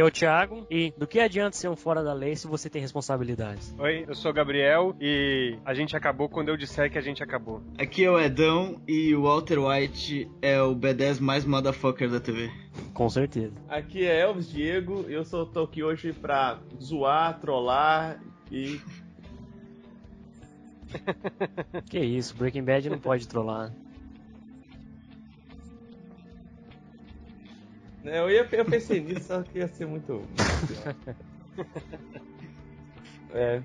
que é o Thiago. E do que adianta ser um fora da lei se você tem responsabilidades? Oi, eu sou o Gabriel e a gente acabou quando eu disser que a gente acabou. Aqui é o Edão e o Walter White é o B10 mais motherfucker da TV. Com certeza. Aqui é Elvis Diego e eu só tô aqui hoje pra zoar, trollar e. que isso, Breaking Bad não pode trollar. Eu, ia, eu pensei nisso, só que ia ser muito. é.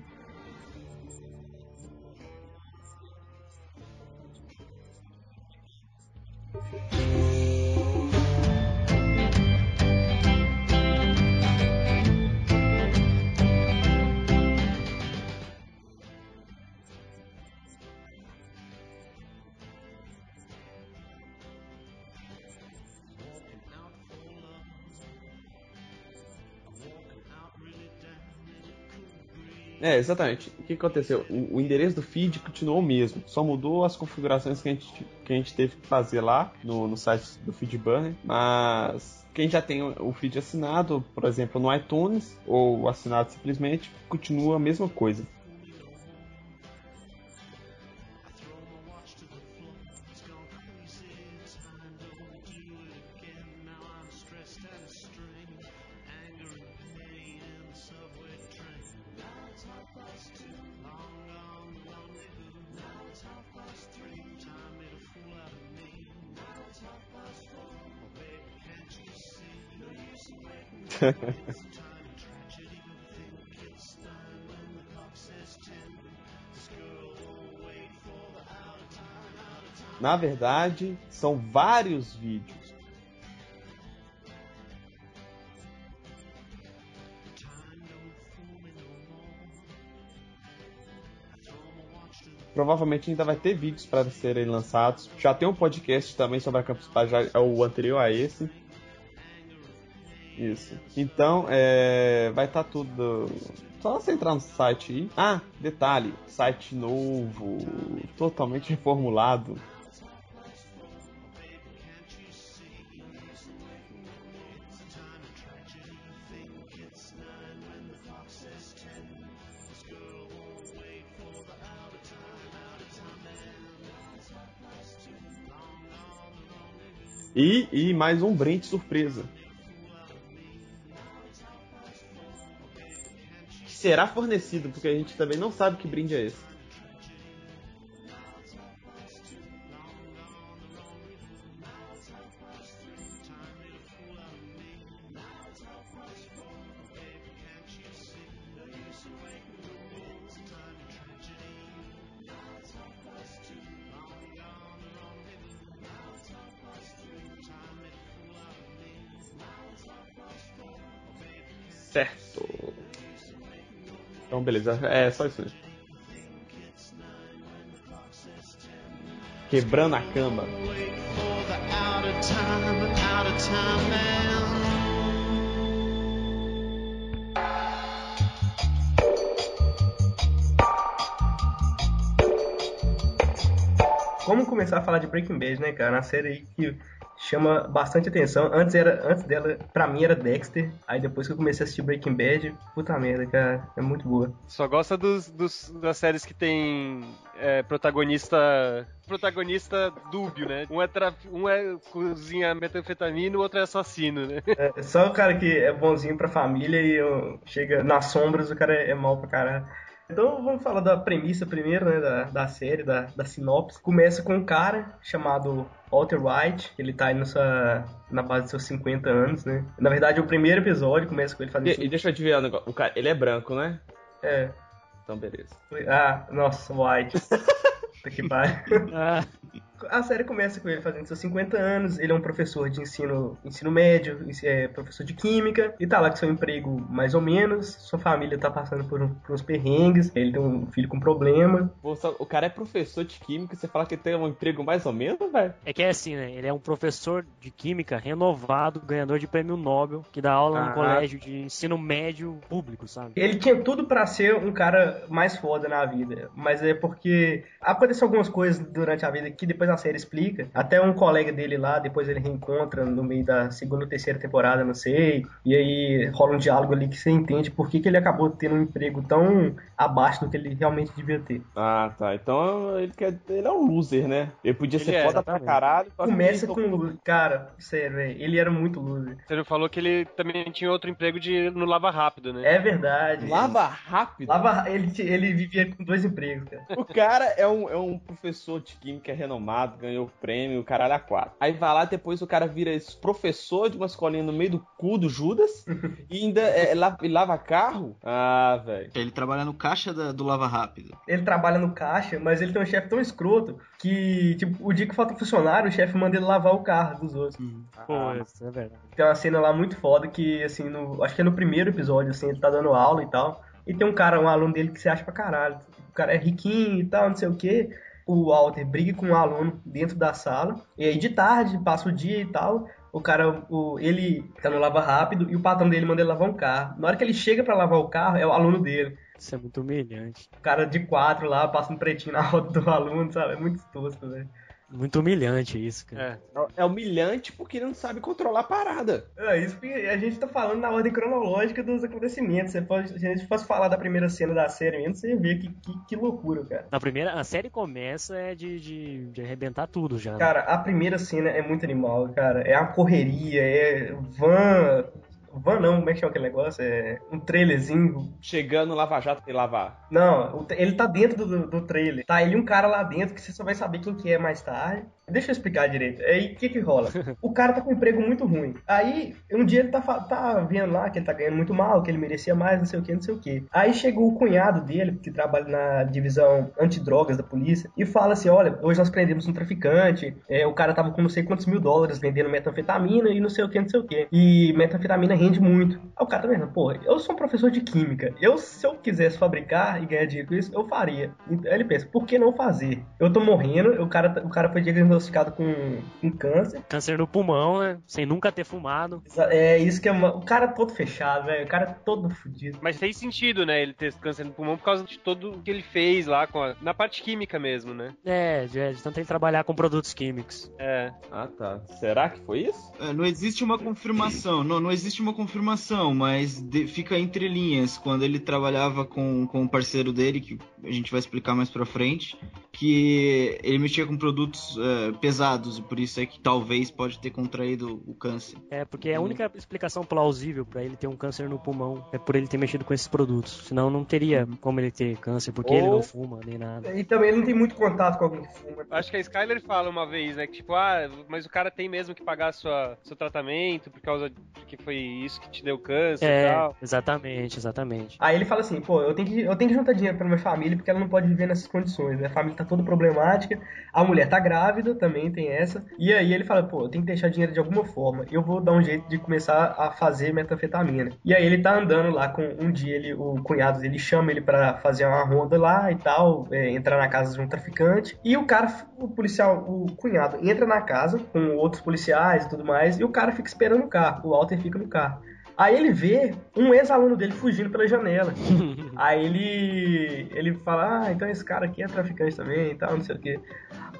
É, exatamente. O que aconteceu? O, o, endereço do feed continuou o mesmo, só mudou as configurações que a gente, que a gente teve que fazer lá no, no site do FeedBurner, mas quem já tem o feed assinado, por exemplo, no iTunes, ou assinado simplesmente, continua a mesma coisa. Na verdade, são vários vídeos. Provavelmente ainda vai ter vídeos para serem lançados. Já tem um podcast também sobre a Campus é o anterior a esse. Isso. Então, é, vai estar tá tudo. Só você entrar no site aí. Ah, detalhe: site novo, totalmente reformulado. E, e mais um brinde surpresa. Será fornecido, porque a gente também não sabe que brinde é esse. Beleza. É só isso mesmo. Quebrando a cama. Vamos começar a falar de Breaking Bad, né, cara? Uma série aí que chama bastante atenção. Antes era, antes dela, pra mim era Dexter. Aí depois que eu comecei a assistir Breaking Bad, puta merda, cara, é muito boa. Só gosta dos, dos das séries que tem é, protagonista protagonista dúbio, né? Um é, um é cozinha metanfetamina, o outro é assassino, né? É, só o cara que é bonzinho pra família e chega nas sombras, o cara é, é mal pra caralho. Então vamos falar da premissa primeiro, né, da, da série, da, da sinopse. Começa com um cara chamado Walter White, ele tá aí nessa, na base dos seus 50 anos, né? Na verdade, o primeiro episódio começa com ele fazendo... E, e deixa eu adivinhar um negócio, o cara, ele é branco, né? É. Então, beleza. Ah, nossa, White. que pariu. A série começa com ele fazendo seus 50 anos, ele é um professor de ensino, ensino médio, é professor de química, e tá lá com seu emprego mais ou menos, sua família tá passando por, por uns perrengues, ele tem um filho com problema. o cara é professor de química, você fala que ele tem um emprego mais ou menos, velho? É que é assim, né? Ele é um professor de química renovado, ganhador de prêmio Nobel, que dá aula ah. no colégio de ensino médio público, sabe? Ele tinha tudo para ser um cara mais foda na vida, mas é porque aconteceu algumas coisas durante a vida que depois depois a série explica. Até um colega dele lá, depois ele reencontra no meio da segunda ou terceira temporada, não sei. E aí rola um diálogo ali que você entende por que, que ele acabou tendo um emprego tão abaixo do que ele realmente devia ter. Ah, tá. Então ele, quer, ele é um loser, né? Ele podia Ele ser é, foda pra exatamente. caralho. só que Começa com. Cara, sério, velho, ele era muito loser. Você não falou que ele também tinha outro emprego de no Lava Rápido, né? É verdade. Lava rápido. Lava, ele, ele vivia com dois empregos, cara. O cara é um, é um professor de química renomado, ganhou prêmio, o caralho a quatro. Aí vai lá, depois o cara vira esse professor de uma escolinha no meio do cu do Judas e ainda é, la- e lava carro. Ah, velho. Ele trabalha no caixa da- do Lava Rápido. Ele trabalha no caixa, mas ele tem um chefe tão escroto que, tipo, o dia que falta funcionário, o chefe manda ele lavar o carro dos outros. Pô, isso é verdade. Tem uma cena lá muito foda que, assim, no, acho que é no primeiro episódio, assim, ele tá dando aula e tal. E tem um cara, um aluno dele que se acha pra caralho. O cara é riquinho e tal, não sei o quê. O Walter briga com um aluno dentro da sala. E aí de tarde, passa o dia e tal. O cara, o, ele tá no lava rápido e o patrão dele manda ele lavar um carro. Na hora que ele chega pra lavar o carro, é o aluno dele. Isso é muito humilhante. O cara de quatro lá, passa um pretinho na roda do aluno, sabe? É muito tosco, velho. Muito humilhante isso, cara. É. É humilhante porque ele não sabe controlar a parada. É isso que a gente tá falando na ordem cronológica dos acontecimentos. Você pode, se a gente fosse falar da primeira cena da série mesmo, você ia ver que, que, que loucura, cara. Na primeira, a série começa é de, de, de arrebentar tudo já. né? Cara, a primeira cena é muito animal, cara. É uma correria, é van. Van não, como é que chama aquele negócio? É um trailerzinho. Chegando Lava Jato e lavar. Não, ele tá dentro do, do trailer. Tá ele um cara lá dentro que você só vai saber quem que é mais tarde. Deixa eu explicar direito. Aí o que que rola? O cara tá com um emprego muito ruim. Aí um dia ele tá, tá vendo lá que ele tá ganhando muito mal, que ele merecia mais, não sei o que, não sei o que. Aí chegou o cunhado dele, que trabalha na divisão antidrogas da polícia, e fala assim: olha, hoje nós prendemos um traficante, é, o cara tava com não sei quantos mil dólares vendendo metanfetamina e não sei o que, não sei o que. E metanfetamina rende muito. Aí o cara tá vendo, pô, eu sou um professor de química. Eu, se eu quisesse fabricar e ganhar dinheiro com isso, eu faria. Então, aí ele pensa, por que não fazer? Eu tô morrendo, o cara, tá- o cara foi diagnosticado com, com câncer. Câncer no pulmão, né? Sem nunca ter fumado. É isso que é uma, o cara todo fechado, velho. O cara todo fudido. Mas fez sentido, né, ele ter câncer no pulmão por causa de todo o que ele fez lá com a- na parte química mesmo, né? É, de, de tanto ele trabalhar com produtos químicos. É. Ah, tá. Será que foi isso? É, Não existe uma confirmação, não, não existe uma confirmação, mas de- fica entre linhas quando ele trabalhava com, com o parceiro dele, que a gente vai explicar mais pra frente, que ele mexia com produtos é, pesados, e por isso é que talvez pode ter contraído o câncer. É, porque a única explicação plausível pra ele ter um câncer no pulmão é por ele ter mexido com esses produtos. Senão não teria como ele ter câncer, porque ele Ou- não fuma nem nada. E também ele não tem muito contato com alguém que fuma. Acho que a Skyler fala uma vez, né, que tipo, ah, mas o cara tem mesmo que pagar sua, seu tratamento por causa de que foi isso que te deu câncer e É, tal. exatamente, exatamente. Aí ele fala assim, pô, eu tenho que, eu tenho que juntar dinheiro pra minha família porque ela não pode viver nessas condições, né? A família tá toda problemática, a mulher tá grávida, também tem essa. E aí ele fala, pô, eu tenho que deixar dinheiro de alguma forma. Eu vou dar um jeito de começar a fazer metanfetamina. E aí ele tá andando lá com um dia ele, o cunhado dele chama ele pra fazer uma ronda lá e tal, é, entrar na casa de um traficante. E o cara, o policial, o cunhado entra na casa com outros policiais e tudo mais, e o cara fica esperando o carro. O Walter fica no carro. Aí ele vê um ex-aluno dele fugindo pela janela. Aí ele ele fala, ah, então esse cara aqui é traficante também e tal, não sei o quê.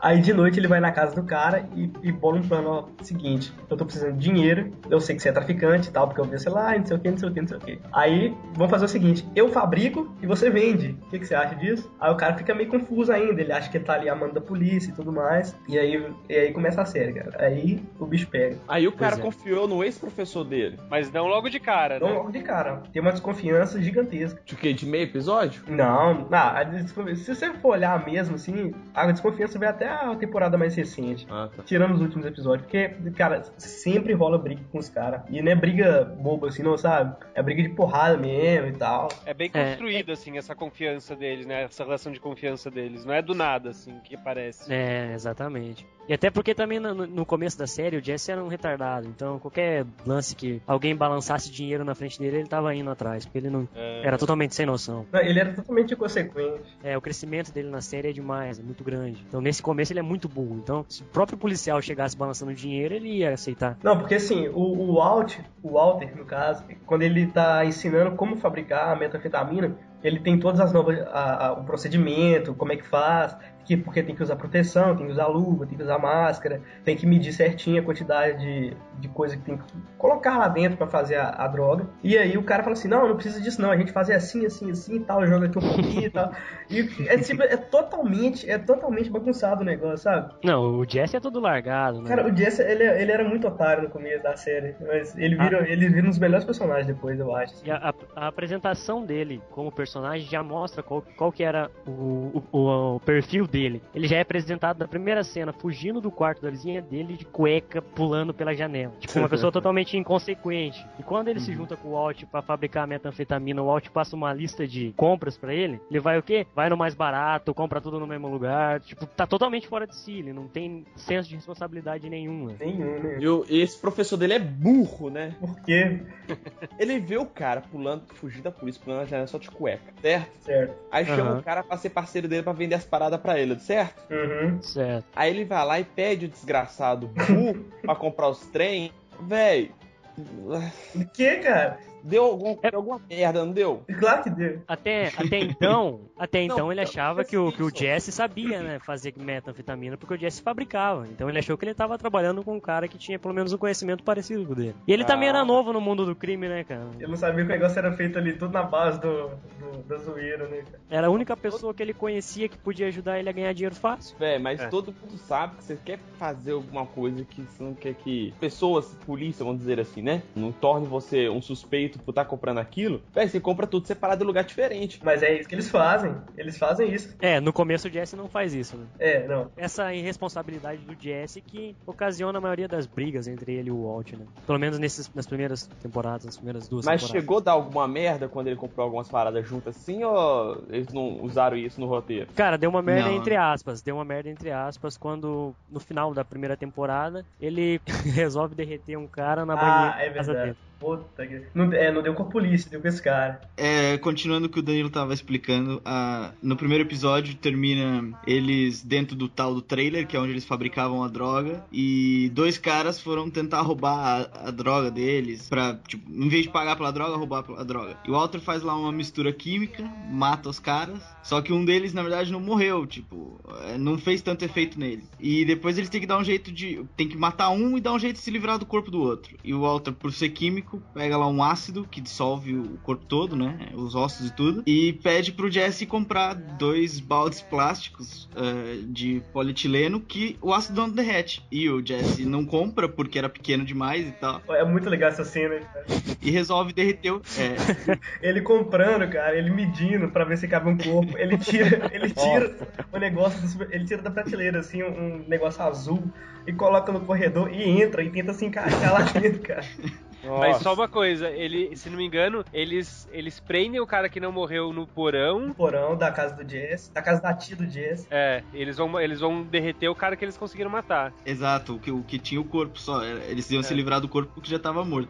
Aí de noite ele vai na casa do cara e, e bola um plano, ó, seguinte, eu tô precisando de dinheiro, eu sei que você é traficante e tal, porque eu vi, sei lá, não sei o que, não sei o que, não sei o que. Aí vamos fazer o seguinte, eu fabrico e você vende. O que, que você acha disso? Aí o cara fica meio confuso ainda, ele acha que ele tá ali amando da polícia e tudo mais. E aí, e aí começa a série, cara. Aí o bicho pega. Aí o cara é. confiou no ex-professor dele. Mas não logo de cara, Então, né? logo de cara, tem uma desconfiança gigantesca. De quê? De meio episódio? Não, não a desconfiança- se você for olhar mesmo, assim, a desconfiança vai até a temporada mais recente. Ah, tá. Tirando os últimos episódios, porque, cara, sempre rola briga com os caras. E não é briga boba assim, não, sabe? É briga de porrada mesmo e tal. É bem É. construído, assim, essa confiança deles, né? Essa relação de confiança deles. Não é do nada, assim, que parece. É, exatamente. E até porque também no, no começo da série o Jesse era um retardado. Então qualquer lance que alguém balançasse dinheiro na frente dele, ele tava indo atrás. Porque ele não. É. Era totalmente sem noção. Não, Ele era totalmente inconsequente. É, o crescimento dele na série é demais, é muito grande. Então nesse começo ele é muito burro. Então, se o próprio policial chegasse balançando dinheiro, ele ia aceitar. Não, porque assim, o, o Walt, o Walter, no caso, quando ele tá ensinando como fabricar a metanfetamina, ele tem todas as novas, a- a- o procedimento, como é que faz, que porque tem que usar proteção, tem que usar luva, tem que usar máscara, tem que medir certinho a quantidade de, de coisa que tem que colocar lá dentro para fazer a, a, droga. E aí o cara fala assim, não, não precisa disso não, a gente faz assim, assim, assim e tal, joga aqui um pouquinho e tal. E é, tipo, é totalmente, é totalmente bagunçado o negócio, sabe? Não, o Jesse é todo largado, né? Cara, o Jesse, ele, ele era muito otário no começo da série, mas ele vira, ah. ele vira um dos melhores personagens depois, eu acho. E a, a, a apresentação dele como personagem já mostra qual, qual que era o, o, o, perfil dele. Ele já é apresentado na primeira cena, fugindo do quarto da vizinha dele de cueca, pulando pela janela. Tipo, uma pessoa totalmente inconsequente. E quando ele uhum. se junta com o Walt para fabricar a metanfetamina, o Walt passa uma lista de compras para ele, ele vai o quê? Vai no mais barato, compra tudo no mesmo lugar. Tipo, tá totalmente fora de si, ele não tem senso de responsabilidade nenhuma. Nenhum, né? E esse professor dele é burro, né? Por quê? ele vê o cara pulando, fugindo da polícia, pulando na janela só de cueca, certo? Certo. Aí uhum. chama o cara pra ser parceiro dele pra vender as paradas pra ele, certo? Uhum. Certo. Aí ele vai lá e pede o desgraçado burro pra comprar os trem. Véi. O que, cara? Deu algum, é... alguma merda, não deu? Claro que deu. Até, até então, até então não, ele achava que o, que o Jesse sabia, né, fazer metanfetamina, porque o Jesse fabricava. Então ele achou que ele estava trabalhando com um cara que tinha pelo menos um conhecimento parecido com o dele. E ele ah. também era novo no mundo do crime, né, cara? Ele não sabia que o negócio era feito ali tudo na base do, do da zoeira, né, cara? Era a única pessoa que ele conhecia que podia ajudar ele a ganhar dinheiro fácil. É, mas é. todo mundo sabe que você quer fazer alguma coisa que você não quer que pessoas, polícia, vamos dizer assim, né, não torne você um suspeito por estar comprando aquilo. Véi, você compra tudo separado em lugar diferente. Mas é isso que eles fazem. Eles fazem isso. É, no começo o Jesse não faz isso, né? É, não. Essa irresponsabilidade do Jesse que ocasiona a maioria das brigas entre ele e o Walt, né? Pelo menos nesses, nas primeiras temporadas, nas primeiras duas Mas temporadas. chegou a dar alguma merda quando ele comprou algumas paradas juntas assim ou eles não usaram isso no roteiro? Cara, deu uma merda não. entre aspas. Deu uma merda entre aspas quando no final da primeira temporada ele resolve derreter um cara na banheira ah, é casa dele. Puta que... Não, é, não deu com a polícia, deu com esse cara. É, continuando o que o Danilo tava explicando, a, no primeiro episódio termina eles dentro do tal do trailer, que é onde eles fabricavam a droga, e dois caras foram tentar roubar a, a droga deles, pra, tipo, em vez de pagar pela droga, roubar a droga. E o Walter faz lá uma mistura química, mata os caras, só que um deles, na verdade, não morreu, tipo, é, não fez tanto efeito nele. E depois eles têm que dar um jeito de. tem que matar um e dar um jeito de se livrar do corpo do outro. E o Walter, por ser químico, químico, pega lá um ácido que dissolve o corpo todo, né? Os ossos e tudo. E pede pro Jesse comprar dois baldes plásticos uh, de polietileno que o ácido não derrete. E o Jesse não compra porque era pequeno demais e tal. É muito legal essa cena, cara. E resolve derreter o. É. ele comprando, cara, ele medindo para ver se cabe um corpo. Ele tira, ele tira o negócio, ele tira da prateleira, assim, um negócio azul e coloca no corredor e entra e tenta se encaixar lá dentro, cara. Nossa. Mas só uma coisa, ele, se não me engano, eles, eles prendem o cara que não morreu no porão. No porão da casa do Jess, da casa da tia do Jess. É, eles vão, eles vão derreter o cara que eles conseguiram matar. Exato, o que, o que tinha o corpo só. Eles iam é. se livrar do corpo porque já tava morto.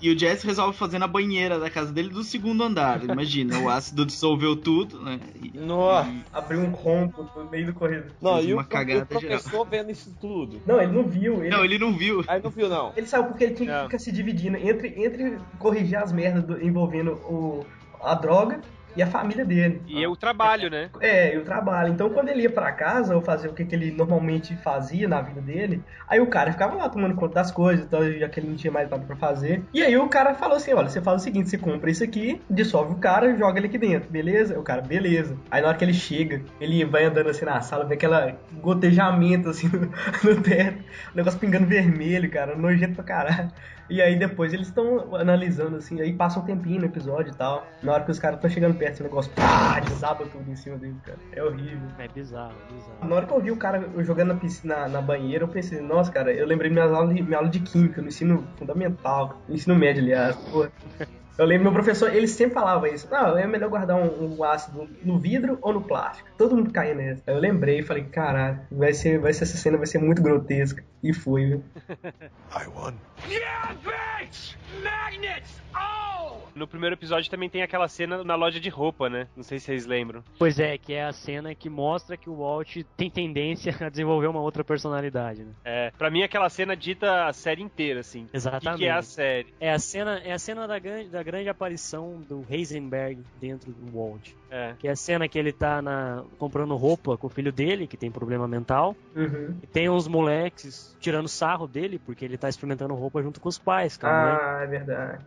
E o Jesse resolve fazer na banheira da casa dele do segundo andar. Imagina, o ácido dissolveu tudo, né? E, Nossa! E... Abriu um rompo no meio do corredor. Não, e uma o, cagada o professor geral. vendo isso tudo. Não, ele não viu. Ele... Não, ele não viu. Aí não viu, não. Ele saiu porque ele tinha que ficar se dividindo entre, entre corrigir as merdas do, envolvendo o, a droga e a família dele. E o trabalho, né? É, e o trabalho. Então, quando ele ia para casa ou fazer o que, que ele normalmente fazia na vida dele, aí o cara ficava lá tomando conta das coisas, então, já que ele não tinha mais nada para fazer. E aí o cara falou assim: olha, você faz o seguinte, você compra isso aqui, dissolve o cara e joga ele aqui dentro, beleza? O cara, beleza. Aí na hora que ele chega, ele vai andando assim na sala, vê aquela gotejamento assim no, no teto, o negócio pingando vermelho, cara, nojento pra caralho. E aí depois eles estão analisando, assim, aí passa um tempinho no episódio e tal. Na hora que os caras estão chegando perto, o negócio pá, desaba tudo em cima dele, cara. É horrível. É bizarro, bizarro. Na hora que eu vi o cara jogando na, piscina, na, banheira, eu pensei, nossa, cara, eu lembrei minha aula de, minha aula de química, no ensino fundamental, no ensino médio, aliás. Pô. Eu lembro meu professor, ele sempre falava isso. Não, é melhor guardar um, um, ácido no vidro ou no plástico. Todo mundo caía nessa. Aí eu lembrei e falei, caralho, vai ser, vai ser essa cena vai ser muito grotesca. E foi, viu? I won. Yeah, bitch! Magnets! Oh! No primeiro episódio também tem aquela cena na loja de roupa, né? Não sei se vocês lembram. Pois é, que é a cena que mostra que o Walt tem tendência a desenvolver uma outra personalidade, né? É, pra mim aquela cena dita a série inteira, assim. Exatamente. O que, que é a série? É a cena, é a cena da grande, da grande aparição do Heisenberg dentro do Walt. É. Que é a cena que ele tá na, comprando roupa com o filho dele, que tem problema mental. Uhum. E tem uns moleques tirando sarro dele, porque ele tá experimentando roupa junto com os pais, com a mãe. Ah, é verdade.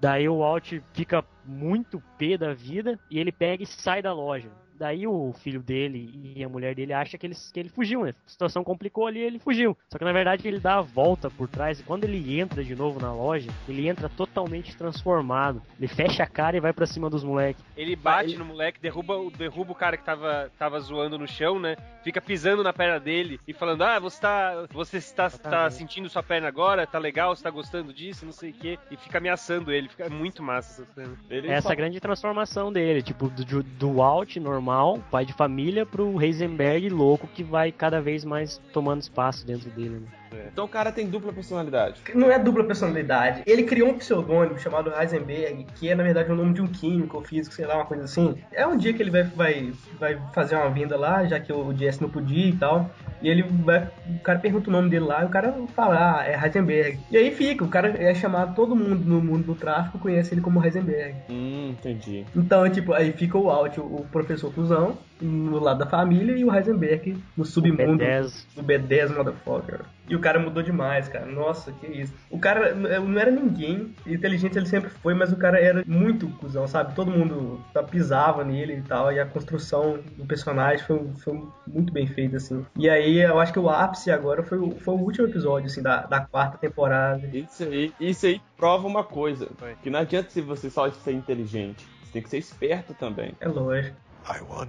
Daí o Walt fica muito pé da vida e ele pega e sai da loja. Daí o filho dele e a mulher dele acham que ele, que ele fugiu, né? A situação complicou ali ele fugiu. Só que na verdade ele dá a volta por trás e quando ele entra de novo na loja, ele entra totalmente transformado. Ele fecha a cara e vai pra cima dos moleques. Ele bate ele- no moleque, derruba, o- derruba o cara que tava, tava zoando no chão, né? Fica pisando na perna dele e falando: Ah, você tá. Você está, tá Exatamente. sentindo sua perna agora? Tá legal? Você tá gostando disso? Não sei o quê. E fica ameaçando ele. Fica muito massa essa cena. Ele Essa é só- grande transformação dele, tipo, do, do Walt normal, pai de família, pro Heisenberg louco que vai cada vez mais tomando espaço dentro dele. Né? Então o cara tem dupla personalidade. Não é dupla personalidade. Ele criou um pseudônimo chamado Heisenberg, que é na verdade o nome de um químico ou físico, sei lá, uma coisa assim. É um dia que ele vai, vai, vai fazer uma vinda lá, já que o Jesse não podia e tal. E ele vai. O cara pergunta o nome dele lá e o cara fala, ah, é Heisenberg. E aí fica, o cara é chamado, todo mundo no mundo do tráfico conhece ele como Heisenberg. Hum, entendi. Então, tipo, aí fica o Alt, o professor Fusão, no lado da família, e o Heisenberg no submundo. B10. Do B10 Motherfucker. E o cara mudou demais, cara. Nossa, que isso. O cara não era ninguém. Inteligente ele sempre foi, mas o cara era muito cuzão, sabe? Todo mundo pisava nele e tal. E a construção do personagem foi, foi muito bem feita, assim. E aí eu acho que o ápice agora foi, o- foi o último episódio, assim, da, da quarta temporada. Isso aí, isso aí prova uma coisa. Que não adianta se você só ser inteligente. Você tem que ser esperto também. É lógico. I won.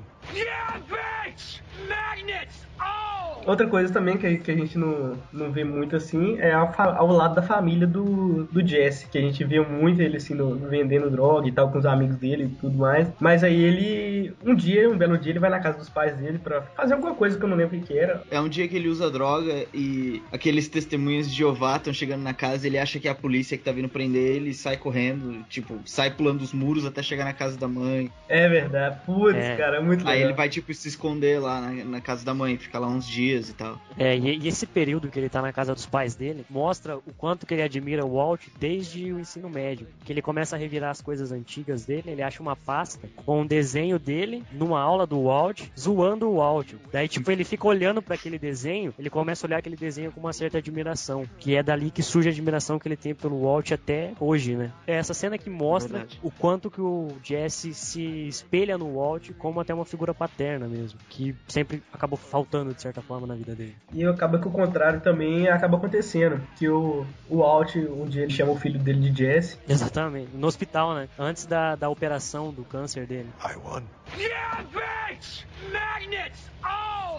Outra coisa também que, que a gente não, não vê muito assim é ao lado da família do, do Jesse, que a gente vê muito ele assim no, vendendo droga e tal com os amigos dele e tudo mais. Mas aí ele, um dia, um belo dia, ele vai na casa dos pais dele pra fazer alguma coisa que eu não lembro o que que era. É um dia que ele usa droga e aqueles testemunhas de Jeová estão chegando na casa, ele acha que é a polícia que tá vindo prender ele e sai correndo, tipo, sai pulando os muros até chegar na casa da mãe. É verdade. Putz, É. cara, é muito legal. Aí ele vai, tipo, se esconder lá na, na casa da mãe, fica lá uns dias e tal. É, e, e esse período que ele tá na casa dos pais dele mostra o quanto que ele admira o Walt desde o ensino médio. Que ele começa a revirar as coisas antigas dele, ele acha uma pasta com um desenho dele numa aula do Walt, zoando o Walt. Daí, tipo, ele fica olhando pra aquele desenho, ele começa a olhar aquele desenho com uma certa admiração. Que é dali que surge a admiração que ele tem pelo Walt até hoje, né? É essa cena que mostra Verdade. o quanto que o Jesse se espelha no Walt como até uma figura paterna mesmo. Que sempre acabou faltando, de certa forma, na vida dele. E acaba que o contrário também acaba acontecendo. Que o, o Alt, um dia ele chama o filho dele de Jesse. Exatamente. No hospital, né? Antes da, da operação do câncer dele. I won.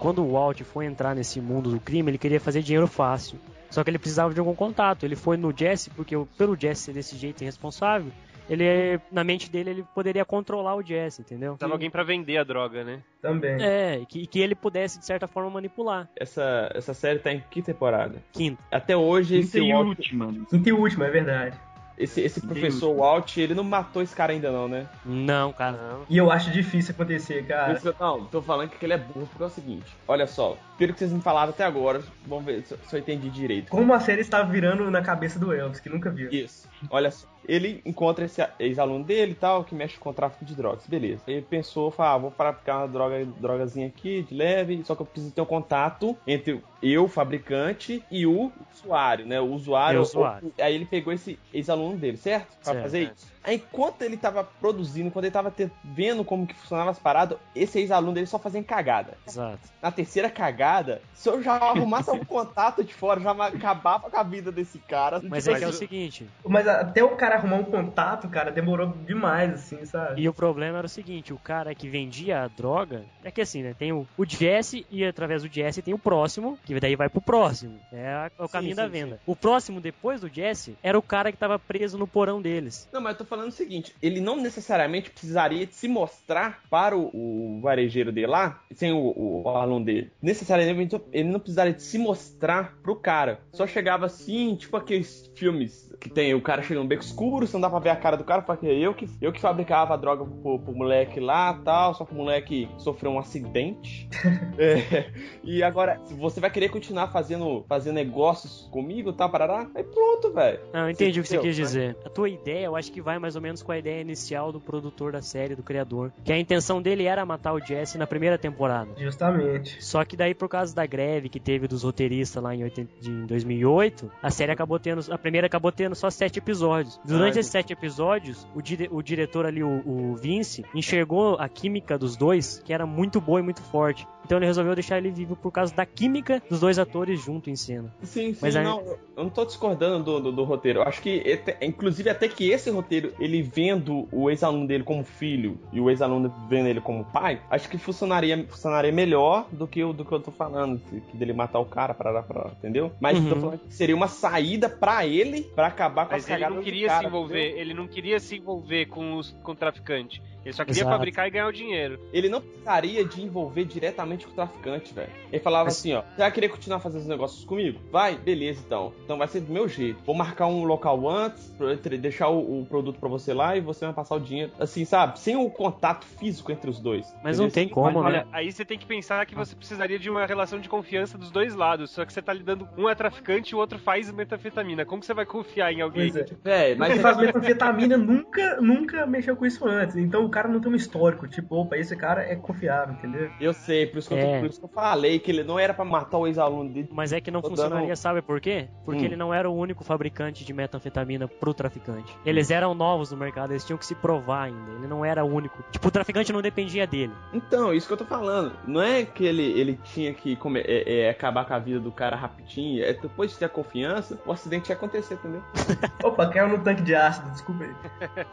Quando o Walt foi entrar nesse mundo do crime, ele queria fazer dinheiro fácil. Só que ele precisava de algum contato. Ele foi no Jesse, porque o- pelo Jesse ser desse jeito irresponsável, ele, na mente dele, ele poderia controlar o Jesse, entendeu? Tava alguém pra vender a droga, né? Também. É, e que, que ele pudesse, de certa forma, manipular. Essa, essa série tá em que temporada? Quinto. Até hoje, esse, Quinta e Walt, última. Quinta e última, é verdade. esse, esse professor Walt, ele não matou esse cara ainda não, né? Não, cara. Não. E eu acho difícil acontecer, cara. isso não, tô falando que ele é burro porque é o seguinte. Olha só, pelo que vocês me falaram até agora, vamos ver se, eu entendi direito. Como a série está virando na cabeça do Elvis, que nunca viu. Isso. Olha só. Ele encontra esse ex-aluno dele e tal, que mexe com tráfico de drogas. Beleza. Ele pensou, falou, ah, vou fabricar uma droga, drogazinha aqui, de leve, só que eu preciso ter um contato entre eu, fabricante, e o usuário, né? O usuário. É o usuário. Aí ele pegou esse ex-aluno dele, certo? Pra Certo. fazer isso. Aí, enquanto ele tava produzindo, quando ele tava te- vendo como que funcionava as paradas, esse ex-aluno dele só fazia cagada. Exato. Na terceira cagada, se eu já arrumasse algum contato de fora, já acabava com a vida desse cara. Mas Tipo é que é o seguinte, Mas até o cara arrumar um contato, cara, demorou demais, assim, sabe? E o problema era o seguinte, o cara que vendia a droga, é que assim, né, tem o, o Jesse e através do Jesse tem o próximo, que daí vai pro próximo. É, a- é o Sim, caminho sim, da venda. O próximo depois do Jesse era o cara que tava preso no porão deles. Não, mas eu tô falando o seguinte: ele não necessariamente precisaria se mostrar para o, o varejeiro dele lá, sem o, o, o aluno dele. Necessariamente ele não precisaria de se mostrar pro cara. Só chegava assim, tipo aqueles filmes que tem o cara chega num beco escuro, você não dá pra ver a cara do cara, porque eu que, eu que fabricava a droga pro, pro moleque lá tal, só que o moleque sofreu um acidente. É, e agora, se você vai querer continuar fazendo, fazendo negócios comigo, tá, parará? Aí pronto, velho. Não, eu entendi o que você quis né? dizer. A tua ideia, eu acho que vai mais ou menos com a ideia inicial do produtor da série, do criador. Que a intenção dele era matar o Jesse na primeira temporada. Justamente. Só que daí, por causa da greve que teve dos roteiristas lá em, 80 de- em 2008, a série acabou tendo. A primeira acabou tendo só sete episódios. Durante Ah, esses sete episódios, o, dire- o diretor ali, o, o Vince, enxergou a química dos dois, que era muito boa e muito forte. Então ele resolveu deixar ele vivo por causa da química dos dois atores junto em cena. Sim, sim, Mas aí- não, eu não tô discordando do, do, do roteiro. Eu acho que, inclusive, até que esse roteiro, ele vendo o ex-aluno dele como filho e o ex-aluno vendo ele como pai, acho que funcionaria, funcionaria melhor do que, o- do que eu tô falando, que dele matar o cara, para, para, entendeu? Mas Uhum. tô falando que seria uma saída pra ele, pra acabar com Mas as ele cagadas não do queria cara, se envolver, entendeu? ele não queria se envolver com, os, com o traficante. Ele só queria Exato. fabricar e ganhar o dinheiro. Ele não precisaria de envolver diretamente com o traficante, velho. Ele falava Mas- assim, ó, você vai querer continuar fazendo os negócios comigo? Vai, beleza então. Então vai ser do meu jeito. Vou marcar um local antes, deixar o, o produto pra você lá e você vai passar o dinheiro. Assim, sabe? Sem o contato físico entre os dois. Mas não Entendeu? tem como, Olha, né? aí você tem que pensar que você precisaria de uma relação de confiança dos dois lados. Só que você tá lidando, um é traficante e o outro faz metanfetamina. Como que você vai confiar em alguém? Pois é. Mas ele faz metanfetamina, nunca, nunca mexeu com isso antes. Então o cara não tem um histórico. Tipo, opa, esse cara é confiável, entendeu? eu sei, por isso, que eu, É. tô- por isso que eu falei que ele não era pra matar o ex-aluno dele. Mas é que não Tô funcionaria, dando- sabe por quê? Porque Hum. ele não era o único fabricante de metanfetamina pro traficante. Eles eram novos no mercado, eles tinham que se provar ainda. Ele não era o único. Tipo, o traficante não dependia dele. Então, isso que eu tô falando. Não é que ele, ele tinha que come- é- é, acabar com a vida do cara rapidinho. É depois de ter a confiança, o acidente ia acontecer, entendeu? Opa, caiu no tanque de ácido, desculpa aí.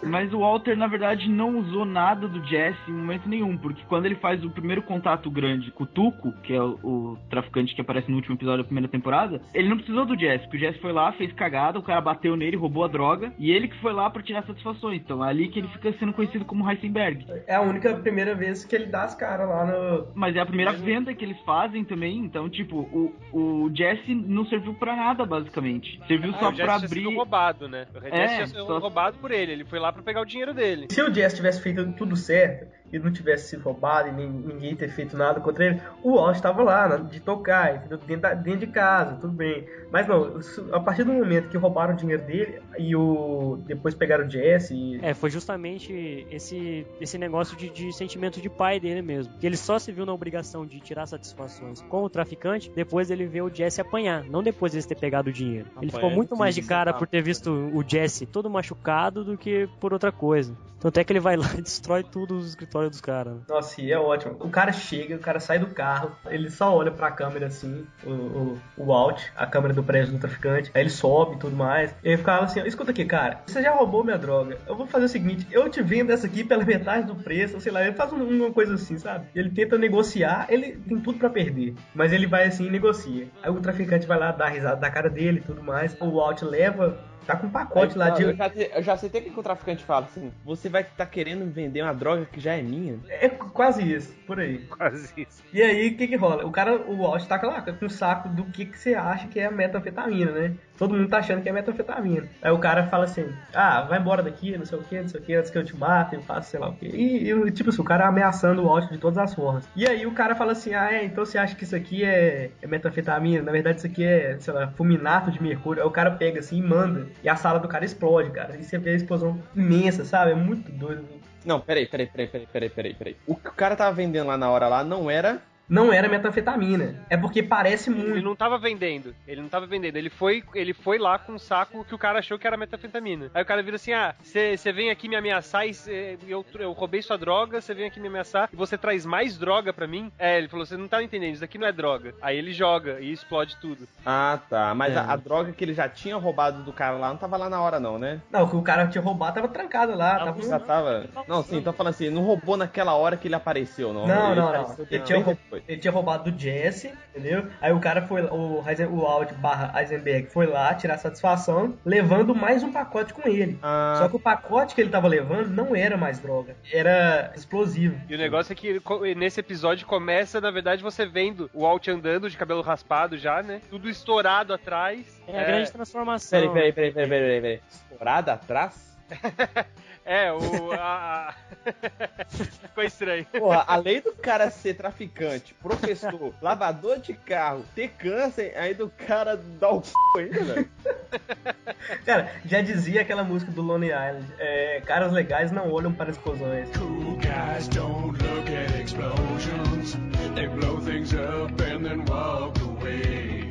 Mas o Walter, na verdade, não usou nada do Jesse em momento nenhum, porque quando ele faz o primeiro contato grande com o Tuco, que é o, o traficante que aparece no último episódio da primeira temporada, ele não precisou do Jesse, porque o Jesse foi lá, fez cagada, o cara bateu nele, roubou a droga, e ele que foi lá pra tirar satisfações. Então é ali que ele fica sendo conhecido como Heisenberg. É a única primeira vez que ele dá as caras lá no. Mas é a primeira venda que eles fazem também, então, tipo, o, o Jesse não serviu pra nada, basicamente. Serviu Ah, só Jesse sido abrir. roubado, né? O Jesse É, tinha sido só- roubado por ele. Ele foi lá pra pegar o dinheiro dele. Se o Jess tivesse feito tudo certo e não tivesse sido roubado e nem, ninguém ter feito nada contra ele, o Walt estava lá né, de tocar, entendeu? Dentro, da- dentro de casa, tudo bem. Mas não, a partir do momento que roubaram o dinheiro dele e o depois pegaram o Jesse e É, foi justamente esse, esse negócio de, de sentimento de pai dele mesmo. Que ele só se viu na obrigação de tirar satisfações com o traficante depois ele vê o Jesse apanhar, não depois de ele ter pegado o dinheiro. Ele ficou muito mais de cara tá. por ter visto o Jesse todo machucado do que por outra coisa. Tanto é que ele vai lá e destrói tudo os escritórios dos caras. né? Nossa, e é ótimo. O cara chega, o cara sai do carro, ele só olha pra câmera assim, o, o, o Walt, a câmera do prédio do traficante, aí ele sobe e tudo mais. E ele ficava assim, escuta aqui, cara, você já roubou minha droga. Eu vou fazer o seguinte, eu te vendo essa aqui pela metade do preço, sei lá, ele faz um- uma coisa assim, sabe? Ele tenta negociar, ele tem tudo pra perder. Mas ele vai assim e negocia. Aí o traficante vai lá dar risada da cara dele e tudo mais. O Walt leva. Tá com um pacote lá Aí, de. eu, já, eu já sei até que o traficante fala assim: você vai estar querendo me vender uma droga que já é minha? É quase isso, por aí. Quase isso. E aí, o que que rola? O cara, o Walt tá lá com um saco do que que você acha que é metanfetamina, né? Todo mundo tá achando que é metanfetamina. Aí o cara fala assim, ah, vai embora daqui, não sei o que, não sei o que, antes que eu te mate, eu faço sei lá o que. E, e, tipo assim, o cara ameaçando o Walt de todas as formas. E aí o cara fala assim, ah, é, então você acha que isso aqui é, é metanfetamina? Na verdade isso aqui é, sei lá, fulminato de mercúrio. Aí o cara pega assim e manda. E a sala do cara explode, cara. E você vê a explosão imensa, sabe? É muito doido. Não, peraí, peraí, peraí, peraí, peraí, peraí, peraí. O que o cara tava vendendo lá na hora lá não era. Não era metanfetamina. É porque parece Ele muito. não tava vendendo. Ele não tava vendendo. Ele foi, ele foi lá com um saco que o cara achou que era metanfetamina. Aí o cara vira assim: ah, você vem aqui me ameaçar e cê- eu, eu roubei sua droga, você vem aqui me ameaçar e você traz mais droga pra mim? É, ele falou: você não tá entendendo, isso aqui não é droga. Aí ele joga e explode tudo. Ah, tá. Mas É. a, a droga que ele já tinha roubado do cara lá não tava lá na hora, não, né? Não, que o cara tinha roubado tava trancado lá. Não, tava Já tava. Não, sim, tô falando assim, não roubou naquela hora que ele apareceu, não. Não, ele não, não. apareceu Ele tinha, rou- ele tinha roubado do Jesse, entendeu? Aí o cara foi, o, Heisen, o Alt barra Eisenberg foi lá tirar satisfação, levando mais um pacote com ele. Ah, Só que o pacote que ele tava levando não era mais droga, era explosivo. E o negócio é que nesse episódio começa, na verdade, você vendo o Alt andando de cabelo raspado já, né? Tudo estourado atrás. É a grande transformação. Peraí, peraí, peraí, peraí, peraí, peraí. Estourada atrás? É, o. A. Ficou estranho. Porra, além do cara ser traficante, professor, lavador de carro, ter câncer, aí do cara dar o c ainda, velho. Cara, já dizia aquela música do Lonely Island: é, caras legais não olham para explosões. Cool guys don't look at explosions. They blow things up and then walk away.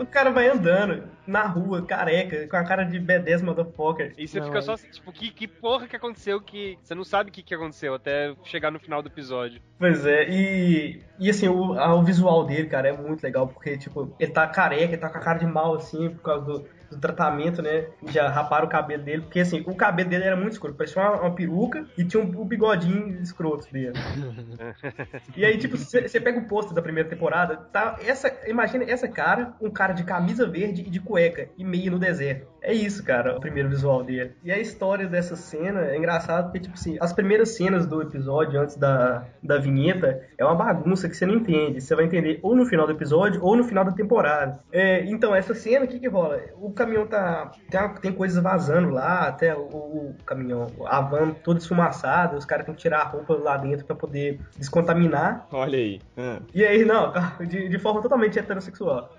O cara vai andando na rua, careca, com a cara de B10 motherfucker. E você Não, fica é- só assim, tipo, que, que porra que aconteceu que. Você não sabe o que, que aconteceu até chegar no final do episódio. Pois é, e, e assim, o, a- o visual dele, cara, é muito legal, porque, tipo, ele tá careca, ele tá com a cara de mal, assim, por causa do, do tratamento, né? Já raparam o cabelo dele, porque, assim, o cabelo dele era muito escuro, parecia uma, uma peruca e tinha um, o bigodinho escroto dele. e aí, tipo, você pega o pôster da primeira temporada, tá, essa, imagina essa cara, um cara de camisa verde e de cueca, e meio no deserto. É isso, cara, o primeiro visual dele. E a história dessa cena é engraçada porque, tipo assim, as primeiras cenas do episódio, antes da, da vinheta, é uma bagunça que você não entende. Você vai entender ou no final do episódio ou no final da temporada. É, então, essa cena, o que que rola? O caminhão tá... Tem, tem coisas vazando lá, até o, o caminhão, a van toda esfumaçada, os caras têm que tirar a roupa lá dentro pra poder descontaminar. Olha aí. Ah, E aí, não, de, de forma totalmente heterossexual.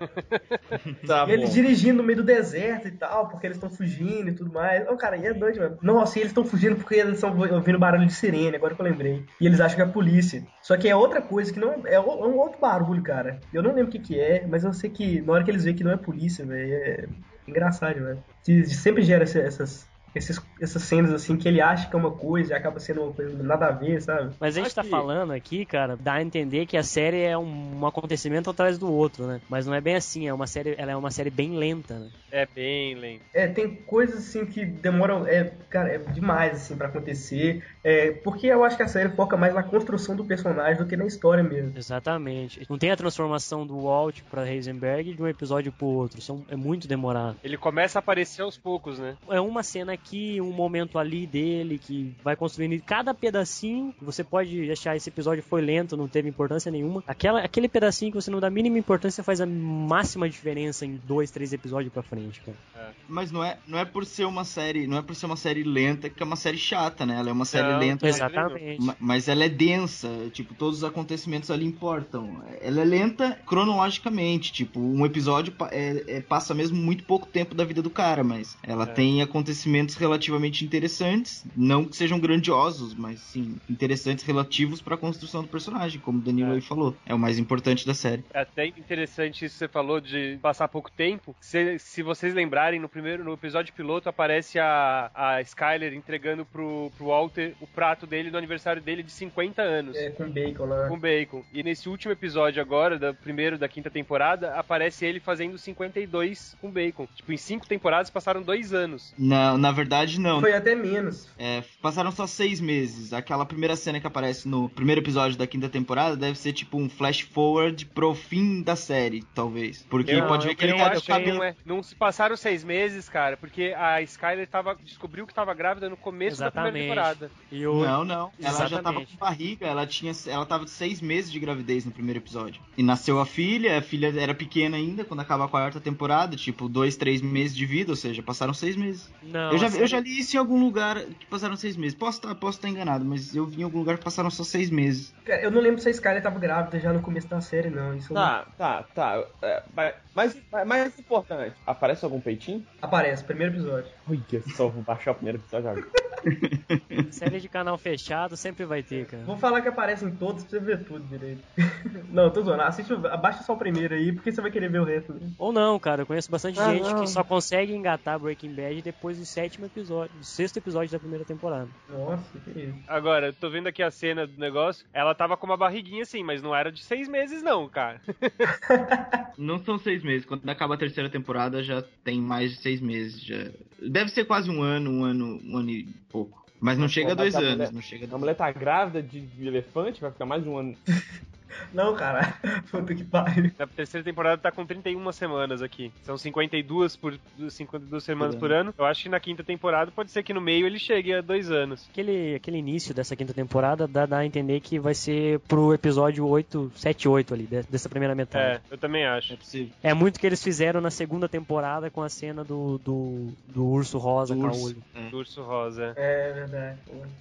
tá E eles bom. dirigindo no meio do deserto e tal, porque eles estão fugindo e tudo mais. Ô, cara, e é doido, mano. Nossa, e eles estão fugindo porque eles estão ouvindo barulho de sirene, agora que eu lembrei. E eles acham que é a polícia. Só que é outra coisa que não é, é é um outro barulho, cara. Eu não lembro o que que é, mas eu sei que na hora que eles veem que não é polícia, velho, é engraçado, velho. Sempre gera essas, esses, essas cenas assim que ele acha que é uma coisa e acaba sendo uma coisa nada a ver, sabe? Mas a gente tá Aqui. falando aqui, cara, dá a entender que a série é um, um acontecimento atrás do outro, né? Mas não é bem assim, é uma série, ela é uma série bem lenta, né? É bem lento. É, tem coisas assim que demoram, é, cara, é demais assim para acontecer. É, porque eu acho que a série foca mais na construção do personagem do que na história mesmo. Exatamente. Não tem a transformação do Walt pra Heisenberg de um episódio pro outro. São, é muito demorado. Ele começa a aparecer aos poucos, né? É uma cena aqui, um momento ali dele que vai construindo e cada pedacinho. Você pode achar esse episódio foi lento, não teve importância nenhuma. Aquela, aquele pedacinho que você não dá a mínima importância faz a máxima diferença em dois, três episódios pra frente, cara. Mas não é, não é por ser uma série, não é por ser uma série lenta que é uma série chata, né? Ela é uma série Não, lenta, Exatamente. ma- mas ela é densa, tipo, todos os acontecimentos ali importam. Ela é lenta cronologicamente, tipo, um episódio é- é- passa mesmo muito pouco tempo da vida do cara, mas ela tem acontecimentos relativamente interessantes, não que sejam grandiosos, mas sim interessantes relativos pra construção do personagem, como o Danilo É. aí falou. É o mais importante da série. É até interessante isso que você falou de passar pouco tempo. Se, se vocês lembrarem, no primeiro no episódio piloto aparece a, a Skyler entregando pro, pro Walter o prato dele no aniversário dele de 50 anos. É, com bacon lá. Com bacon. E nesse último episódio agora, da primeiro da quinta temporada, aparece ele fazendo 52 com bacon. Tipo, em cinco temporadas passaram dois anos. Na, na verdade, não. Foi até menos. É, passaram só seis meses. Aquela primeira cena que aparece no primeiro episódio da quinta temporada deve ser tipo um flash forward pro fim da série, talvez. Porque Eu- pode ver que ele tá creio- cabelo. Não, é, não se passaram seis meses, cara, porque a Skyler tava, descobriu que tava grávida no começo da primeira Exatamente. temporada. E o, Não, não. Ela já tava Exatamente. com barriga, ela tinha. Ela tava de seis meses de gravidez no primeiro episódio. E nasceu a filha, a filha era pequena ainda, quando acaba a quarta temporada, tipo, dois, três meses de vida, ou seja, passaram seis meses. Não, eu, já, série- eu já li isso em algum lugar que passaram seis meses. Posso estar posso tá enganado, mas eu vi em algum lugar que passaram só seis meses. Cara, eu não lembro se a Skyler tava grávida já no começo da série, não. Isso não Tá, tá, tá. É, mas, mas, mas mais importante, aparece algum peitinho? aparece, primeiro episódio. Olha só, vou baixar o primeiro episódio agora. série de canal fechado sempre vai ter, cara. Vou falar que aparece em todos pra você ver tudo direito. não, tô zoando. Assiste, abaixa só o primeiro aí, porque você vai querer ver o resto. Né? Ou não, cara, eu conheço bastante Ah, gente não. que só consegue engatar Breaking Bad depois do sétimo episódio, do sexto episódio da primeira temporada. Nossa, que isso. Agora, eu tô vendo aqui a cena do negócio. Ela tava com uma barriguinha assim, mas não era de seis meses, não, cara. Não são seis meses. Quando acaba a terceira temporada já tem mais de seis meses. Já... Deve ser quase um ano, um ano, um ano e pouco. Mas não chega a dois anos, mulher- não chega a A dois mulher tá grávida de, de elefante, vai ficar mais de um ano. Não, cara. Puta que pariu. A terceira temporada tá com 31 semanas aqui. São 52 por 52 semanas por ano. Eu acho que na quinta temporada pode ser que no meio ele chegue a dois anos. Aquele, aquele início dessa quinta temporada dá, dá a entender que vai ser pro episódio 8, 7 8 ali, de- dessa primeira metade. É, eu também acho. É possível. É muito que eles fizeram na segunda temporada com a cena do, do, do urso rosa Do com a urso. olho. Do Urso Rosa. É verdade.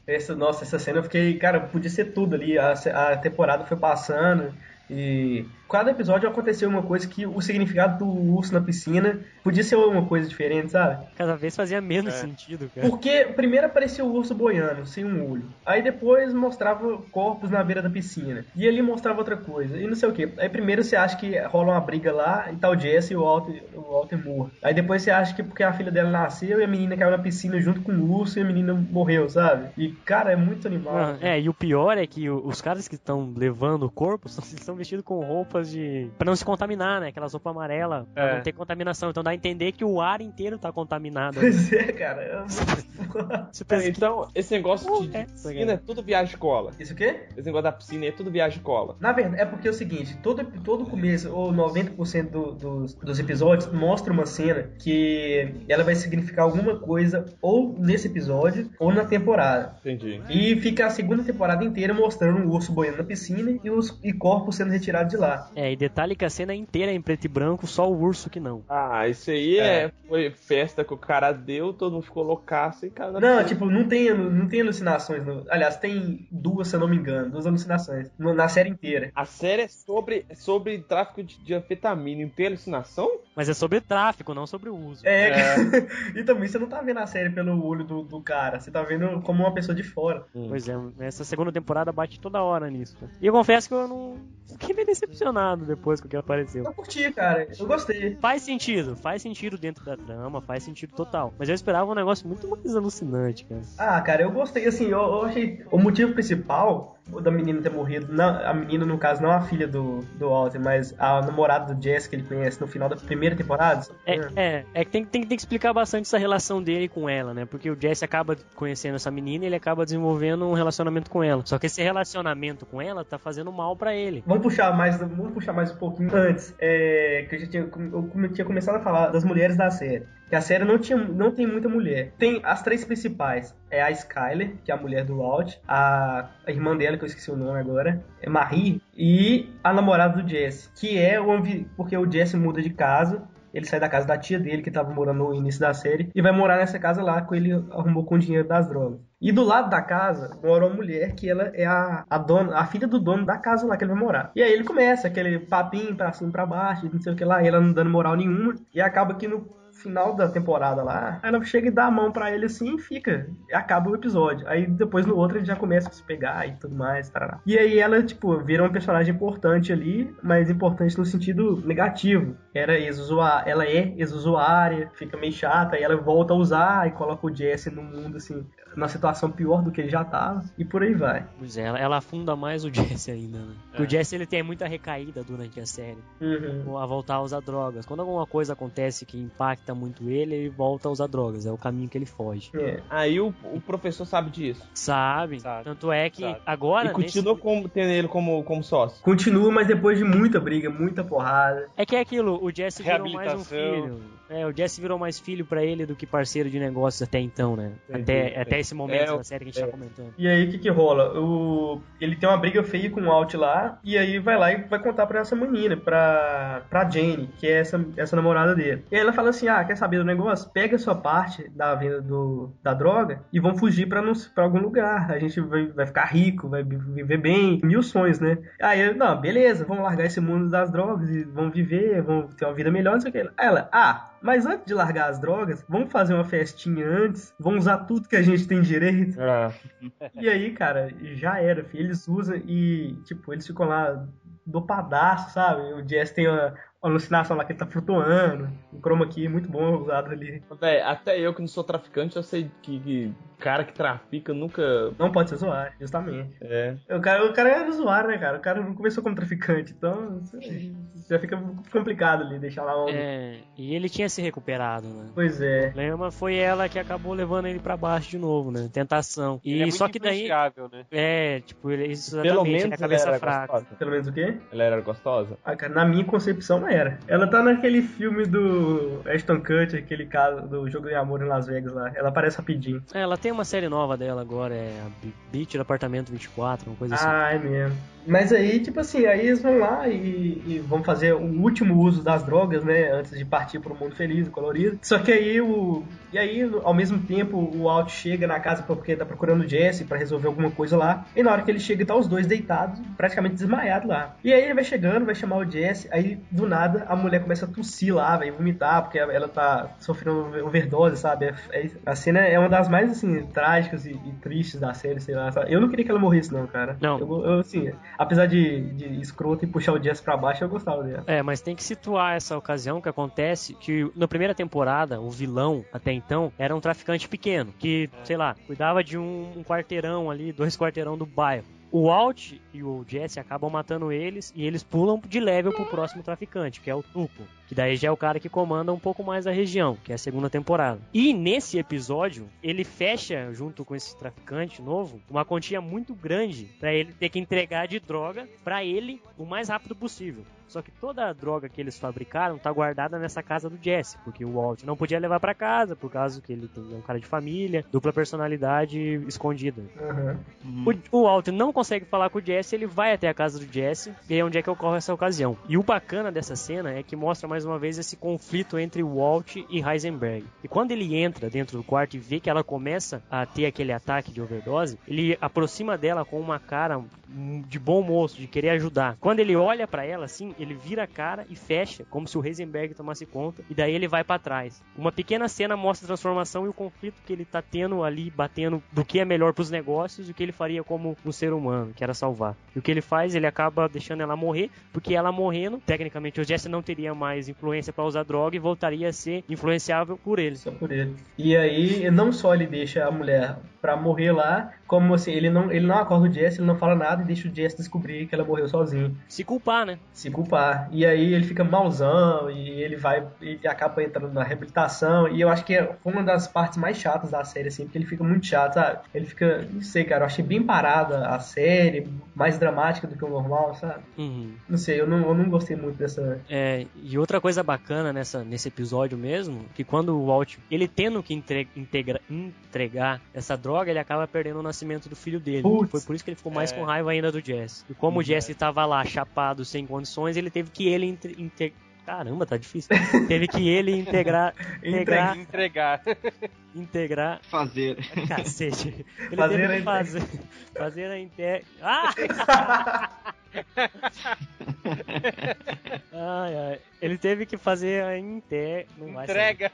Essa, nossa, essa cena eu fiquei, cara, podia ser tudo ali. A, a temporada foi passando e cada episódio aconteceu uma coisa que o significado do urso na piscina podia ser uma coisa diferente, sabe? Cada vez fazia menos É. sentido, cara. Porque primeiro apareceu o urso boiando, sem um olho. Aí depois mostrava corpos na beira da piscina. E ali mostrava outra coisa. E não sei o que. Aí primeiro você acha que rola uma briga lá e tá o Jesse e o Walter, o Walter morto. Aí depois você acha que porque a filha dela nasceu e a menina caiu na piscina junto com o urso e a menina morreu, sabe? E cara, é muito animal. Ah, é, e o pior é que os caras que estão levando o corpo estão vestidos com roupas de. pra não se contaminar, né? Aquelas roupas amarelas, pra É. não ter contaminação. Então dá a entender que o ar inteiro tá contaminado. Pois é, cara. é Então, esse negócio de É, piscina é tudo viagem de cola. Isso o quê? Esse negócio da piscina é tudo viagem de cola. Na verdade, é porque é o seguinte, todo, todo começo, ou 90% do, dos, dos episódios, mostra uma cena que ela vai significar alguma coisa ou nesse episódio ou na temporada. Entendi. E fica a segunda temporada inteira mostrando um urso boiando na piscina e os e corpos sendo retirados de lá. É, e detalhe que a cena é inteira em preto e branco, só o urso que não. Ah, isso aí é. É. foi festa que o cara deu, todo mundo ficou loucaço e cara. Não, tipo, não tem, não tem alucinações. no- aliás, tem duas, se eu não me engano, duas alucinações no- na série inteira. A série é sobre, é sobre tráfico de, de anfetamina. Não tem alucinação? Mas é sobre tráfico, não sobre o uso. É, e também você não tá vendo a série pelo olho do, do cara, você tá vendo como uma pessoa de fora. Pois é, essa segunda temporada bate toda hora nisso. E eu confesso que eu não. Fiquei meio decepcionado depois com o que apareceu. Eu curti, cara, eu gostei. Faz sentido, faz sentido dentro da trama, faz sentido total. Mas eu esperava um negócio muito mais alucinante, cara. Ah, cara, eu gostei. Assim, eu, eu achei. O motivo principal da menina ter morrido, não, a menina, no caso, não a filha do, do Walter, mas a namorada do Jess que ele conhece no final da primeira temporada. É, é, é que tem, tem, tem que explicar bastante essa relação dele com ela, né? Porque o Jesse acaba conhecendo essa menina e ele acaba desenvolvendo um relacionamento com ela. Só que esse relacionamento com ela tá fazendo mal pra ele. Vamos puxar mais, vamos puxar mais um pouquinho antes, é, que eu já tinha, eu tinha começado a falar das mulheres da série. Que a série não, tinha, não tem muita mulher. Tem as três principais. É a Skyler, que é a mulher do Walt, a, a irmã dela, que eu esqueci o nome agora, é Marie, e a namorada do Jesse, que é o porque o Jesse muda de casa. Ele sai da casa da tia dele, que tava morando no início da série, e vai morar nessa casa lá, que ele arrumou com o dinheiro das drogas. E do lado da casa mora uma mulher que ela é a, a dona, a filha do dono da casa lá que ele vai morar. E aí ele começa aquele papinho pra cima pra baixo, não sei o que lá, e ela não dando moral nenhuma. E acaba que no final da temporada lá, ela chega e dá a mão pra ele assim e fica. Acaba o episódio. Aí depois no outro ele já começa a se pegar e tudo mais. Tarará. E aí ela, tipo, vira uma personagem importante ali, mas importante no sentido negativo. Era ela é ex-usuária, fica meio chata, e ela volta a usar e coloca o Jesse no mundo assim, numa situação pior do que ele já tava, e por aí vai. Pois é, ela, ela afunda mais o Jesse ainda, né? Porque o Jesse ele tem muita recaída durante a série. Uhum. a voltar a usar drogas. Quando alguma coisa acontece que impacta muito ele, ele volta a usar drogas. É o caminho que ele foge. É. Aí o, o professor sabe disso. Sabe? Sabe. Tanto é que Sabe. agora. e continua como, tendo ele como, como sócio. Continua, mas depois de muita briga, muita porrada. nesse- É que é aquilo, o Jesse virou mais um filho. É, o Jesse virou mais filho pra ele do que parceiro de negócios até então, né? Até, até esse momento É, da série que a gente tá comentando. E aí, o que que rola? O... Ele tem uma briga feia com o Alt lá, e aí vai lá e vai contar pra essa menina, pra, pra Jane, que é essa, essa namorada dele. E aí ela fala assim, ah, quer saber do negócio? Pega a sua parte da venda do, da droga e vão fugir pra, não, pra algum lugar. A gente vai, vai ficar rico, vai vi- viver bem, mil sonhos, né? Aí, eu, não, beleza, vamos largar esse mundo das drogas e vamos viver, vamos ter uma vida melhor, não sei o que. Aí Ela, ah, mas antes de largar as drogas, vamos fazer uma festinha antes, vamos usar tudo que a gente tem direito. E aí, cara, já era, filho. Eles usam e, tipo, eles ficam lá dopadaço, sabe? O Jess tem uma, alucinação lá que ele tá flutuando. O chroma key muito bom usado ali. Véi, até eu que não sou traficante, eu sei que, que cara que trafica nunca. Não pode ser usuário, justamente. É. O cara, o cara era usuário, né, cara? O cara não começou como traficante, então já fica complicado ali deixar lá um. É, e ele tinha se recuperado, né? Pois é. O problema foi ela que acabou levando ele pra baixo de novo, né? Tentação. E Ele é muito só que daí. né? É, tipo, ele, isso Pelo exatamente, menos ele é ela cabeça era fraca. gostosa. Pelo menos o quê? Ela era gostosa? Ah, cara, na minha concepção era. Ela tá naquele filme do Ashton Kutcher, aquele caso do Jogo de Amor em Las Vegas lá. Ela aparece rapidinho. É, ela tem uma série nova dela agora, é a Be- Beat do Apartamento 24, uma coisa assim. Ah, é mesmo. Mas aí, tipo assim, aí eles vão lá e, e vão fazer o último uso das drogas, né? Antes de partir pro mundo feliz, colorido. Só que aí o. E aí, ao mesmo tempo, o Alt chega na casa porque tá procurando o Jesse pra resolver alguma coisa lá. E na hora que ele chega, tá os dois deitados, praticamente desmaiados lá. E aí ele vai chegando, vai chamar o Jesse. Aí, do nada, a mulher começa a tossir lá, vai vomitar, porque ela tá sofrendo overdose, sabe? É- é- a cena é uma das mais, assim, trágicas e, e tristes da série, sei lá. sabe? Eu não queria que ela morresse, não, cara. Não. Eu, eu, assim, apesar de, de escroto e puxar o Jesse pra baixo, eu gostava dela. É, mas tem que situar essa ocasião que acontece que na primeira temporada, o vilão, até então, era um traficante pequeno, que, sei lá, cuidava de um, um quarteirão ali, dois quarteirão do bairro. O Alt e o Jesse acabam matando eles e eles pulam de level pro próximo traficante, que é o Tuco. Que daí já é o cara que comanda um pouco mais a região, que é a segunda temporada. E nesse episódio, ele fecha, junto com esse traficante novo, uma quantia muito grande pra ele ter que entregar de droga pra ele o mais rápido possível. Só que toda a droga que eles fabricaram tá guardada nessa casa do Jesse, porque o Walt não podia levar pra casa, por causa que ele tem é um cara de família, dupla personalidade escondida. Aham. O, o Walt não consegue falar com o Jesse, ele vai até a casa do Jesse, e é onde é que ocorre essa ocasião. E o bacana dessa cena é que mostra mais uma vez esse conflito entre o Walt e Heisenberg. E quando ele entra dentro do quarto e vê que ela começa a ter aquele ataque de overdose, ele aproxima dela com uma cara de bom moço, de querer ajudar. Quando ele olha pra ela assim, ele vira a cara e fecha, como se o Heisenberg tomasse conta, e daí ele vai pra trás. Uma pequena cena mostra a transformação e o conflito que ele tá tendo ali, batendo do que é melhor pros negócios e o que ele faria como um ser humano, que era salvar. E o que ele faz, ele acaba deixando ela morrer, porque ela morrendo, tecnicamente o Jesse não teria mais influência pra usar droga e voltaria a ser influenciável por ele. Só por ele. E aí, não só ele deixa a mulher pra morrer lá, como assim, ele não, ele não acorda o Jesse, ele não fala nada e deixa o Jesse descobrir que ela morreu sozinho. Se culpar, né? Se culpar. E aí ele fica malzão e ele vai ele acaba entrando na reabilitação. E eu acho que é uma das partes mais chatas da série, assim, porque ele fica muito chato, sabe? Ele fica, não sei, cara, eu achei bem parada a série, mais dramática do que o normal, sabe? Uhum. Não sei, eu não, eu não gostei muito dessa. É, e outra coisa bacana nessa, nesse episódio mesmo, que quando o Walt, ele tendo que entre- integra- entregar essa droga, ele acaba perdendo o nascimento do filho dele. Putz. Foi por isso que ele ficou mais É. com raiva ainda do Jesse. E como o Jesse tava lá, chapado, sem condições, ele teve que ele inte- inte- Caramba, tá difícil. teve que ele integrar, integrar, Entregar. integrar, Fazer. cacete. Ele Fazer teve que fazer, fazer a inte... Ah! ai, ai. Ele teve que fazer a inte... Não vai sair. Entrega.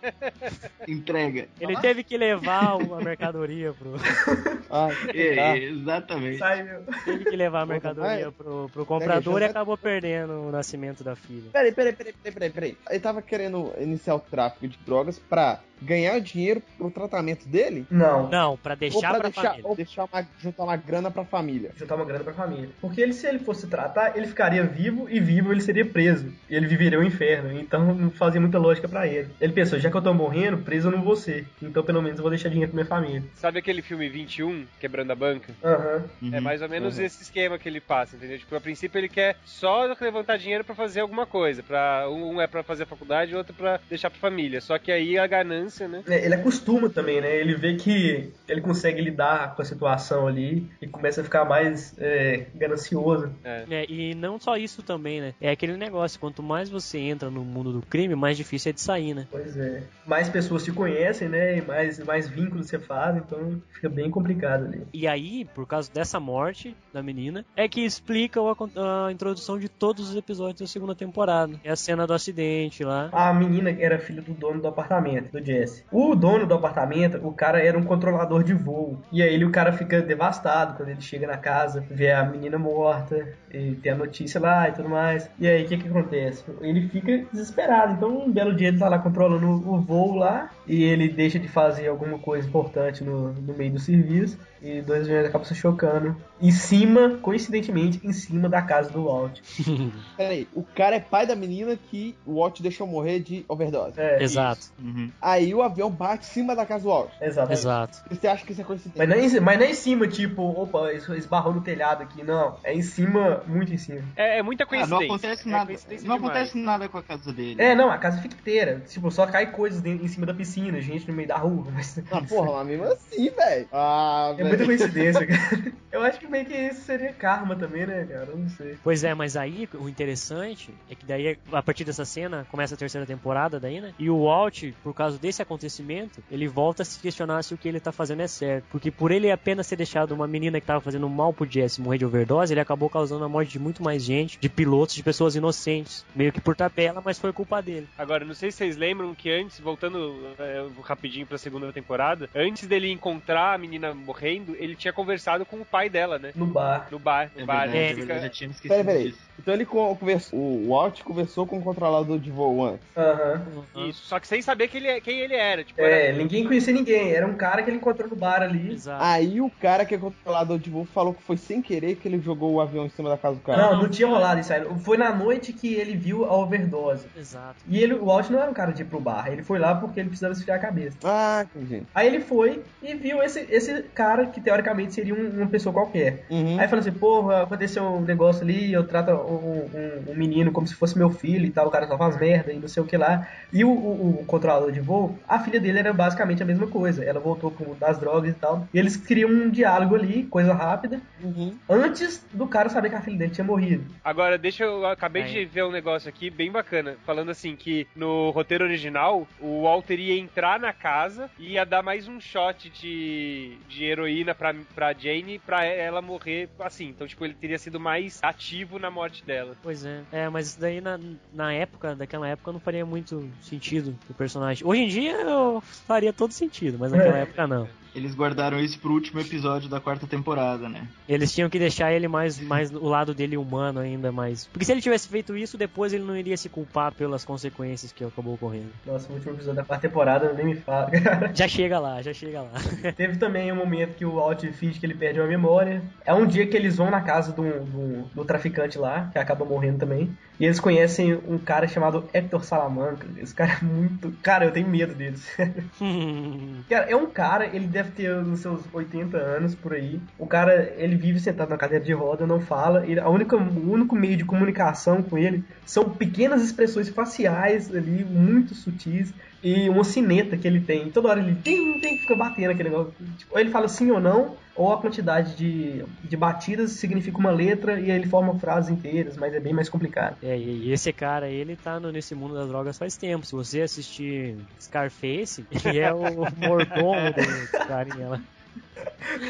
Entrega. Ele teve que levar uma mercadoria pro. Ah, É, exatamente. Sai, meu. Teve que levar a mercadoria pro, pro comprador e acabou perdendo o nascimento da filha. Peraí, peraí, peraí, peraí, peraí, peraí. Ele tava querendo iniciar o tráfico de drogas pra ganhar dinheiro pro tratamento dele? Não. Não, pra ou deixar pra pra deixar, família. ou deixar uma, juntar uma grana pra família? juntar uma grana pra família. Porque ele, se ele fosse tratar, ele ficaria vivo e vivo ele seria preso. E ele viveria o inferno. Então não fazia muita lógica pra ele. Ele pensou, já que eu tô morrendo, preso eu não vou ser. Então pelo menos eu vou deixar dinheiro pra minha família. Sabe aquele filme 21, Quebrando a Banca? Aham. É mais ou menos Uhum. esse esquema que ele passa, entendeu? Tipo, a princípio ele quer só levantar dinheiro pra fazer alguma coisa. Pra, um é pra fazer a faculdade, outro pra deixar pra família. Só que aí a ganância, né? É, Ele acostuma também, né? Ele vê que ele consegue lidar com a situação ali e começa a ficar mais é, ganancioso. É, e não só isso também, né? É aquele negócio, quanto mais você entra no mundo do crime, mais difícil é de sair, né? Pois é. Mais pessoas te conhecem, né? E mais, mais vínculos você faz, então fica bem complicado ali. E aí, por causa dessa morte da menina, é que explica acon- a introdução de todos os episódios da segunda temporada. É a cena do acidente lá. A menina era filha do dono do apartamento, do Jesse. O dono do apartamento, o cara era um controlador de voo. E aí ele, o cara fica devastado quando ele chega na casa, vê a menina morta, e tem a notícia lá e tudo mais. E aí o que que acontece? Ele fica desesperado. Então, um belo dia ele tá lá controlando o voo lá e ele deixa de fazer alguma coisa importante no, no meio do serviço e dois aviões acabam se chocando em cima, coincidentemente, em cima da casa do Walt. Peraí, o cara é pai da menina que o Walt deixou morrer de overdose. É, Exato, Uhum. Aí o avião bate em cima da casa do Walt. exatamente. exato. Você acha que isso é coincidência? Mas não, é em, mas não é em cima, tipo, opa, esbarrou no telhado aqui, não. É em cima, muito em cima. É, é muita Ah, coincidência. não acontece É nada. coincidência não demais. acontece nada com a casa dele. É, não, a casa fica inteira. Tipo, só cai coisas dentro, em cima da piscina, gente no meio da rua. Mas Ah, porra, mas mesmo assim, velho. Ah, é muita velho. coincidência, cara. Eu acho que meio que isso seria karma também, né, cara? Eu não sei. Pois é, mas aí o interessante é que daí, a partir dessa cena, começa a terceira temporada daí, né? E o Walt, por causa desse acontecimento, ele volta a se questionar se o que ele tá fazendo é certo. Porque por ele apenas ter deixado uma menina que tava fazendo mal pro Jesse morrer de overdose, ele acabou causando a morte de muito mais gente, de pilotos, de pessoas inocentes. Meio que por tabela, mas foi culpa dele. Agora, não sei se vocês lembram que antes, voltando é, rapidinho pra segunda temporada, antes dele encontrar a menina morrendo, ele tinha conversado com o pai dela, né? No bar. No bar. No É bar. verdade, ele é fica- eu já tinha me Peraí, esquecido peraí. disso. Então ele con- conversou. O Walt conversou com o controlador de voo antes. Aham. Isso, só que sem saber que ele, é- quem ele era. Tipo, É, era- ninguém conhecia ninguém. Era um cara que ele encontrou no bar ali. Exato. Aí o cara que é controlador de voo falou que foi sem querer que ele jogou o avião em cima da casa do cara. Não, não tinha rolado isso aí. Foi na noite que ele viu a overdose. Exato. E ele, o Walt não era um cara de ir pro bar. Ele foi lá porque ele precisava esfriar a cabeça. Ah, entendi. Aí ele foi e viu esse, esse cara que teoricamente seria um- uma pessoa qualquer. Uhum. Aí falou assim, porra, aconteceu um negócio ali, eu trato um, um- um menino como se fosse meu filho e tal, o cara só faz merda e não sei o que lá. E o, o- o controlador de voo, a filha dele era basicamente a mesma coisa. Ela voltou mundo das drogas e tal. E eles criam um diálogo ali, coisa rápida, Uhum. antes do cara saber que a filha dele tinha morrido. Agora, deixa eu. eu Acabei Aí. de ver um negócio aqui bem bacana. Falando assim que no roteiro original, o Walter ia entrar na casa e ia dar mais um shot de, de heroína pra, pra Jane pra ela morrer assim. Então, tipo, ele teria sido mais ativo na morte dela. Pois é. É, mas isso daí na, na época, daquela época, não faria muito sentido pro personagem. Hoje em dia eu faria todo sentido, mas naquela É. época não. Eles guardaram isso pro último episódio da quarta temporada, né? Eles tinham que deixar ele mais, mais o lado dele humano ainda mais. Porque se ele tivesse feito isso, depois ele não iria se culpar pelas consequências que acabou ocorrendo. Nossa, o último episódio da quarta temporada, nem me fala, cara. Já chega lá, já chega lá. Teve também um momento que o Walt finge que ele perde uma memória. É um dia que eles vão na casa do, do, do traficante lá, que acaba morrendo também. E eles conhecem um cara chamado Hector Salamanca. Esse cara é muito. Cara, eu tenho medo dele. Cara, é um cara, ele deve ter uns seus 80 anos por aí. O cara, ele vive sentado na cadeira de roda, não fala. Ele, a única, o único meio de comunicação com ele são pequenas expressões faciais ali, muito sutis. E uma sineta que ele tem. Toda hora ele tem, tem, fica batendo aquele negócio. Tipo, ou ele fala sim ou não, ou a quantidade de, de batidas significa uma letra e aí ele forma frases inteiras, mas é bem mais complicado. É, e esse cara, ele tá no- nesse mundo das drogas faz tempo. Se você assistir Scarface, ele é o mordomo do carinha lá.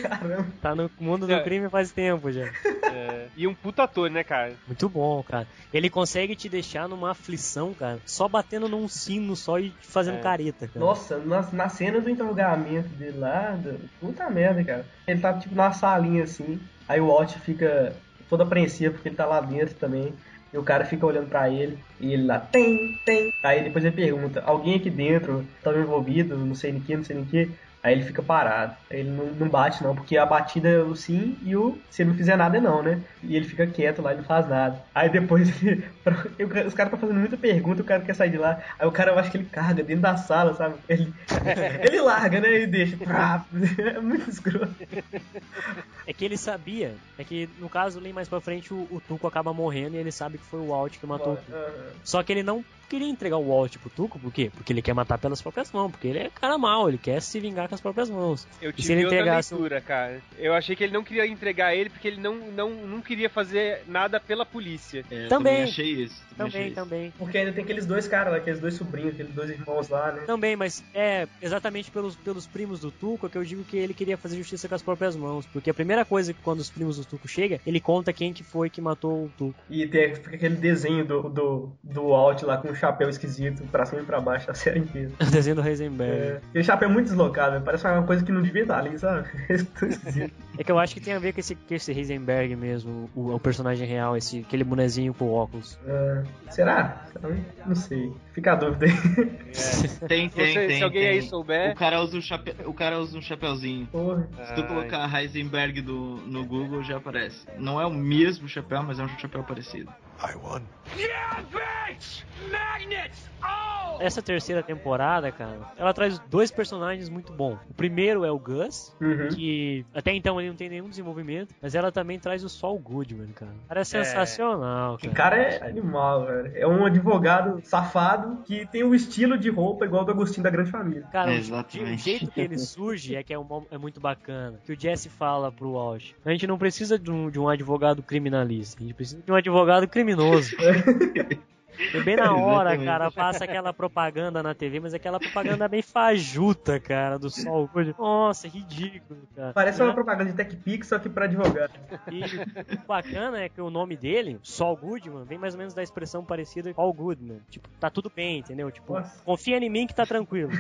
Caramba. Tá no mundo do É. crime faz tempo já. É, e um puta ator, né, cara? Muito bom, cara. Ele consegue te deixar numa aflição, cara, só batendo num sino só e fazendo É. careta, cara. Nossa, na, na cena do interrogamento dele lá, do- puta merda, cara. Ele tá tipo na salinha assim, aí o Walt fica todo apreensivo porque ele tá lá dentro também. E o cara fica olhando pra ele e ele lá, tem, tem. Aí depois ele pergunta, alguém aqui dentro tá envolvido, não sei nem que, não sei nem que. Aí ele fica parado. Ele não, não bate não, porque a batida é o sim e o se ele não fizer nada é não, né? E ele fica quieto lá, ele não faz nada. Aí depois ele, os caras tá fazendo muita pergunta, o cara quer sair de lá. Aí o cara eu acho que ele carga dentro da sala, sabe? Ele, ele larga, né? E deixa. Prá. É muito escroto. É que ele sabia, é que no caso, ali mais pra frente, o, o Tuco acaba morrendo e ele sabe que foi o Walt que matou o Tuco. Só que ele não queria entregar o Walt pro Tuco, por quê? Porque ele quer matar pelas próprias mãos, porque ele é cara mau, ele quer se vingar com as próprias mãos. Eu E se tive ele outra entregasse um- leitura, cara. Eu achei que ele não queria entregar ele porque ele não, não, não queria fazer nada pela polícia. É, eu Também. achei isso. Também, achei Também, isso. também. Porque ainda tem aqueles dois caras lá, aqueles dois sobrinhos, aqueles dois irmãos lá, né? Também, mas é exatamente pelos, pelos primos do Tuco que eu digo que ele queria fazer justiça com as próprias mãos. Porque a primeira coisa que quando os primos do Tuco chegam, ele conta quem que foi que matou o Tuco. E tem fica aquele desenho do, do, do Walt lá com, chapéu esquisito pra cima e pra baixo a série inteira. O desenho do Heisenberg. É, aquele chapéu é muito deslocado, parece uma coisa que não devia estar ali, sabe? Esquisito. É que eu acho que tem a ver com esse, com esse Heisenberg mesmo, o, o personagem real, esse, aquele bonezinho com óculos. É? Será? Não sei. Fica a dúvida aí. Tem, tem, Você- tem. se alguém tem. aí souber- O cara usa um, chape... o cara usa um chapeuzinho. Porra. Se tu colocar Heisenberg do, no Google, já aparece. Não é o mesmo chapéu, mas é um chapéu parecido. I won. Essa terceira temporada, cara, ela traz dois personagens muito bons. O primeiro é o Gus, Uhum. que até então ele não tem nenhum desenvolvimento, mas ela também traz o Saul Goodman, cara. O cara é sensacional, Que cara. cara é animal, velho. É um advogado safado que tem o estilo de roupa igual do Agostinho da Grande Família. Cara, o- Exatamente. o jeito que ele surge é que é, uma- é muito bacana. Que o Jesse fala pro Walsh. A gente não precisa de um, de um advogado criminalista, a gente precisa de um advogado criminoso. E bem na hora, Exatamente. cara, passa aquela propaganda na TV, mas aquela propaganda bem fajuta, cara, do Sol Goodman. Nossa, ridículo, cara. Parece uma Né? propaganda de TechPix, só que pra advogado. E o bacana é que o nome dele, Sol Goodman, vem mais ou menos da expressão parecida com All Goodman. Tipo, tá tudo bem, entendeu? Tipo, Nossa. confia em mim que tá tranquilo.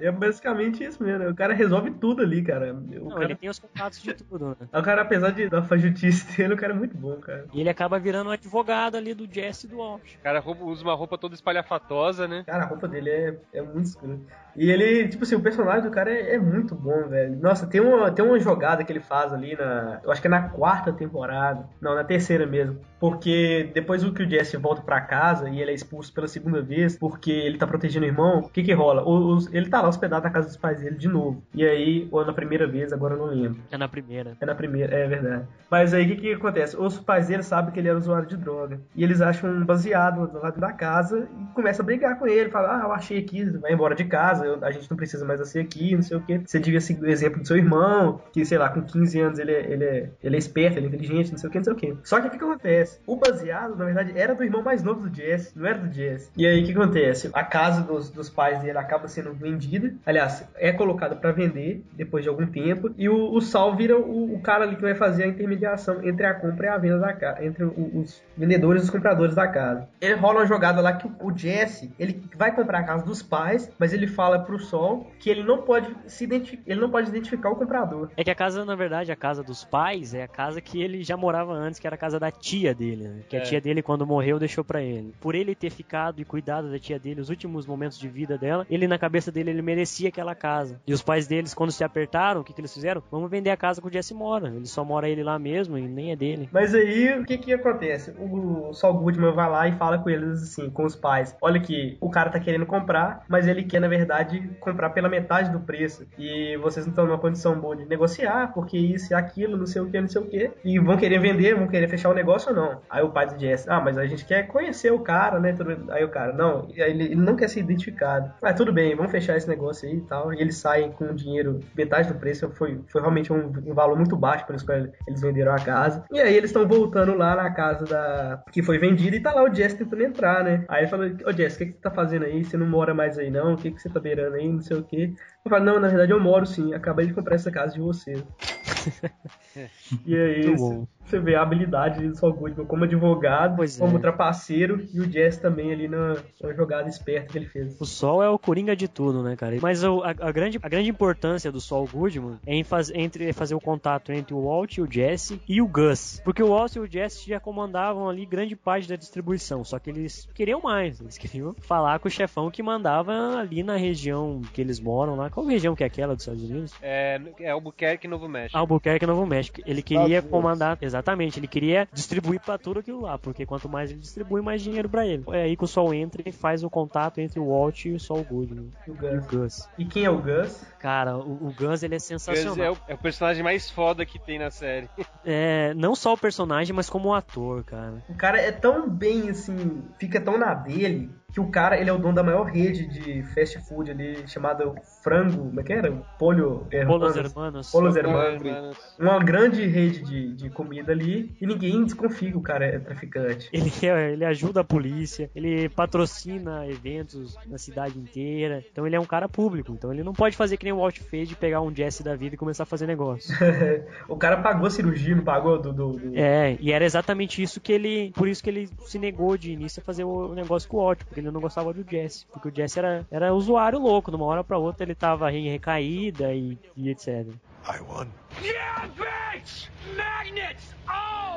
É basicamente isso mesmo. O cara resolve tudo ali, cara. O Não, cara, ele tem os contatos de tudo, né? o cara, apesar de da fajutice dele, o cara é muito bom, cara. E ele acaba virando um advogado ali do Jesse e do Walsh. O cara usa uma roupa toda espalhafatosa, né? Cara, a roupa dele é, é muito escura. E ele, tipo assim, o personagem do cara é, é muito bom, velho. Nossa, tem uma, tem uma jogada que ele faz ali na. Eu acho que é na quarta temporada. Não, na terceira mesmo. Porque depois que o Jesse volta pra casa e ele é expulso pela segunda vez, porque ele tá protegendo o irmão, o que que rola? Os- ele tá lá hospedado na casa dos pais dele de novo. E aí, ou na primeira vez, agora eu não lembro. É na primeira. É na primeira, é verdade. Mas aí o que, que acontece? Os pais dele sabem que ele era usuário de droga. E eles acham um baseado do lado da casa e começam a brigar com ele. Falam, ah, eu achei aqui, vai embora de casa, eu- a gente não precisa mais você aqui, não sei o quê. Você devia seguir o exemplo do seu irmão, que, sei lá, com 15 anos ele é, ele é, ele é esperto, ele é inteligente, não sei o que, não sei o que. Só que o que, que acontece? O baseado, na verdade, era do irmão mais novo do Jesse, não era do Jesse. E aí o que acontece? A casa dos, dos pais dele acaba sendo vendida. Aliás, é colocada pra vender depois de algum tempo. E o, o Sal vira o, o cara ali que vai fazer a intermediação entre a compra e a venda da casa. Entre os vendedores e os compradores da casa. Ele rola uma jogada lá que o, Jesse, ele vai comprar a casa dos pais, mas ele fala pro Sol que ele não pode se identificar, ele não pode identificar o comprador. É que a casa, na verdade, a casa dos pais é a casa que ele já morava antes, que era a casa da tia dele, né? Que a É. tia dele, quando morreu, deixou pra ele. Por ele ter ficado e cuidado da tia dele os últimos momentos de vida dela, ele, na cabeça dele, ele merecia aquela casa. E os pais deles, quando se apertaram, o que, que eles fizeram? Vamos vender a casa que o Jesse mora. Ele só mora ele lá mesmo e nem é dele. Mas aí, o que que acontece? O Saul Goodman vai lá e fala com eles assim, com os pais. Olha que o cara tá querendo comprar, mas ele quer, na verdade, comprar pela metade do preço. E vocês não estão numa condição boa de negociar, porque isso e aquilo, não sei o que, não sei o que. E vão querer vender, vão querer fechar o negócio ou não. Aí o pai do Jesse, ah, mas a gente quer conhecer o cara, né? Aí o cara, não, ele, não quer ser identificado. Ah, tudo bem, vamos fechar esse negócio aí e tal. E eles saem com o dinheiro, metade do preço, foi, foi realmente um, um valor muito baixo, que eles venderam a casa. E aí eles estão voltando lá na casa da que foi vendida e tá lá o Jess tentando entrar, né? Aí ele falou, ô Jess, o que, que você tá fazendo aí? Você não mora mais aí não? O que, que você tá beirando aí? Não sei o que. Eu falo, não, na verdade eu moro sim, acabei de comprar essa casa de você. e aí, Muito bom. você vê a habilidade do Saul Goodman como advogado, Pois como é. trapaceiro, e o Jess também ali na, na jogada esperta que ele fez. O Sol é o coringa de tudo, né, cara? Mas a, a grande, a grande importância do Sol Goodman é em faz, entre fazer o contato entre o Walt e o Jesse e o Gus. Porque o Walt e o Jesse já comandavam ali grande parte da distribuição, só que eles queriam mais. Eles queriam falar com o chefão que mandava ali na região que eles moram lá. Qual região que é aquela dos Estados Unidos? É, é Albuquerque, Novo México. Albuquerque, Novo México. Ele queria Estados Unidos. comandar, exatamente, ele queria distribuir pra tudo aquilo lá, porque quanto mais ele distribui, mais dinheiro pra ele. É aí que o Sol entra e faz o contato entre o Walt e o Sol Goodman. O E o Gus. Gus. E quem é o Gus? Cara, o, o Gus ele é Gus sensacional. é o, é o personagem mais foda que tem na série. É, não só o personagem, mas como o ator, cara. O cara é tão bem assim, fica tão na dele, que o cara, ele é o dono da maior rede de fast food ali, chamada Frango, como é que era? Polho Polos Hermanos. Hermanos. Polos Mano, Hermanos. Uma grande rede de, de comida ali e ninguém desconfia que o cara é traficante. Ele, é- ele ajuda a polícia, ele patrocina eventos na cidade inteira. Então ele é um cara público. Então ele não pode fazer que nem o Walt fez de pegar um Jesse da vida e começar a fazer negócio. o cara pagou a cirurgia, não pagou do. do- do- É, e era exatamente isso que ele. Por isso que ele se negou de início a fazer o negócio com o Walt, porque ele não gostava do Jesse. Porque o Jesse era, era usuário louco, de uma hora pra outra ele tava em recaída e, e etc. I won.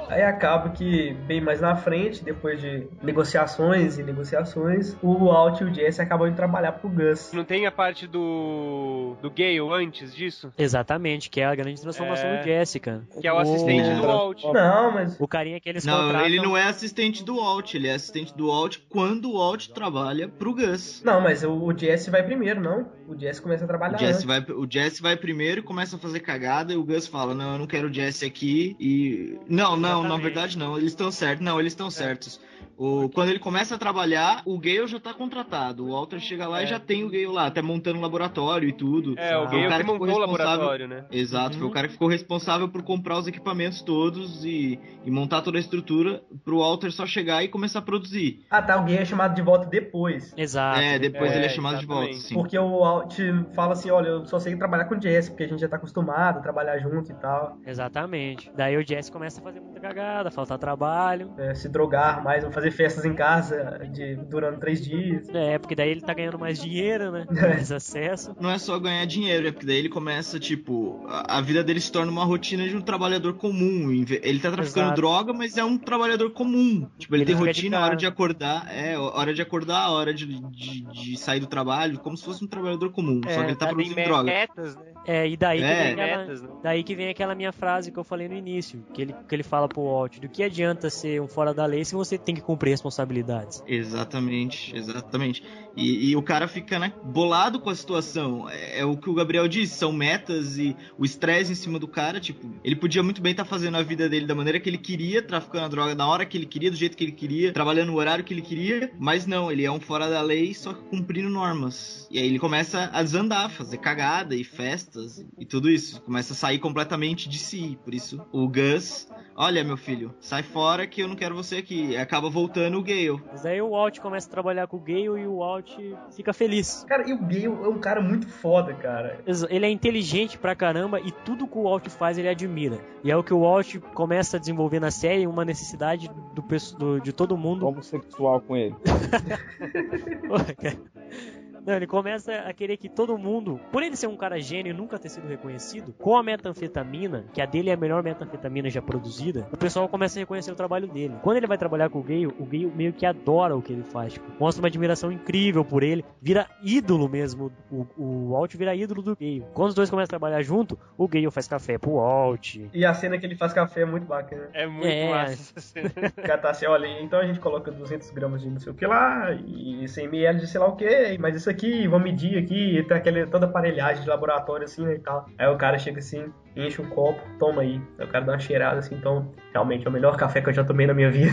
Aí acaba que, bem mais na frente, depois de negociações e negociações, o Walt e o Jesse acabam indo trabalhar pro Gus. Não tem a parte do. do Gale antes disso? Exatamente, que é a grande transformação É. do Jesse, cara. Que é o assistente do Walt. Não, mas. O carinha que eles Não, contratam. ele não é assistente do Walt, ele é assistente do Walt quando o Walt trabalha pro Gus. Não, mas o, o Jesse vai primeiro, não? O Jesse começa a trabalhar. O Jesse, antes. vai, o Jesse vai primeiro e começa a fazer cagada e o Gus fala, não, eu não quero o Jesse aqui e... Não, não, na Exatamente. verdade não, eles estão certos. Não, eles estão certos. O, quando ele começa a trabalhar, o Gale já tá contratado. O Walter chega lá É. e já tem o Gale lá, até montando laboratório e tudo. É, o Gale cara que montou o responsável- laboratório, né? Exato, foi o cara que ficou responsável por comprar os equipamentos todos e, e montar toda a estrutura pro Walter só chegar e começar a produzir. Ah, tá. Alguém é chamado de volta depois. Exato. é, depois é, ele é chamado de volta, exatamente. sim. Porque o Walt fala assim: olha, eu só sei trabalhar com o Jesse, porque a gente já tá acostumado a trabalhar junto e tal. Exatamente. Daí o Jesse começa a fazer muita cagada, faltar trabalho. É, se drogar mais, fazer festas em casa de, durante três dias. É, porque daí ele tá ganhando mais dinheiro, né? Mais acesso. não é só ganhar dinheiro, é porque daí ele começa, tipo, a, a vida dele se torna uma rotina de um trabalhador comum. Ele tá traficando Exato. droga, mas é um trabalhador comum. Tipo, ele, Ele tem rotina, cara. hora de acordar, é, hora de acordar, hora de, de, de sair do trabalho, como se fosse um trabalhador comum. só que ele tá Tem produzindo droga. metas, né? É, e daí, É. que vem aquela, metas, né? daí que vem aquela minha frase que eu falei no início, que ele, que ele fala pro Walt, do que adianta ser um fora da lei se você tem que cumprir responsabilidades. Exatamente, exatamente. E, e o cara fica né, bolado com a situação. É, é o que o Gabriel disse, são metas e o estresse em cima do cara, tipo, ele podia muito bem estar fazendo a vida dele da maneira que ele queria, traficando a droga na hora que ele queria, do jeito que ele queria, trabalhando no horário que ele queria, mas não, ele é um fora da lei, só que cumprindo normas. E aí ele começa a desandar, fazer cagada e festas e tudo isso. Começa a sair completamente de si. Por isso, o Gus, olha meu filho, sai fora que eu não quero você aqui. E acaba voltando o Gale. Mas daí o Walt começa a trabalhar com o Gale e o Walt fica feliz. Cara, e o Gale é um cara muito foda, cara. Ele é inteligente pra caramba e tudo que o Walt faz ele admira. E é o que o Walt começa a desenvolver na série, uma necessidade do, do- de todo mundo Homossexual com ele. Não, ele começa a querer que todo mundo, por ele ser um cara gênio e nunca ter sido reconhecido, com a metanfetamina, que a dele é a melhor metanfetamina já produzida, o pessoal começa a reconhecer o trabalho dele. Quando ele vai trabalhar com o Gale, o Gale meio que adora o que ele faz, tipo, mostra uma admiração incrível por ele, vira ídolo mesmo. O, o Walt vira ídolo do Gale. Quando os dois começam a trabalhar junto, o Gale faz café pro Walt. E a cena que ele faz café é muito bacana. É muito É. massa essa cena. Tá assim, olha, então a gente coloca 200 gramas de não sei o que lá, e 100 ml de sei lá o que, mas isso aqui, vamos medir aqui, tem aquele, toda aparelhagem de laboratório assim, né, e tal. Aí o cara chega assim, enche um copo, toma aí. Aí o cara dá uma cheirada assim, então, realmente é o melhor café que eu já tomei na minha vida.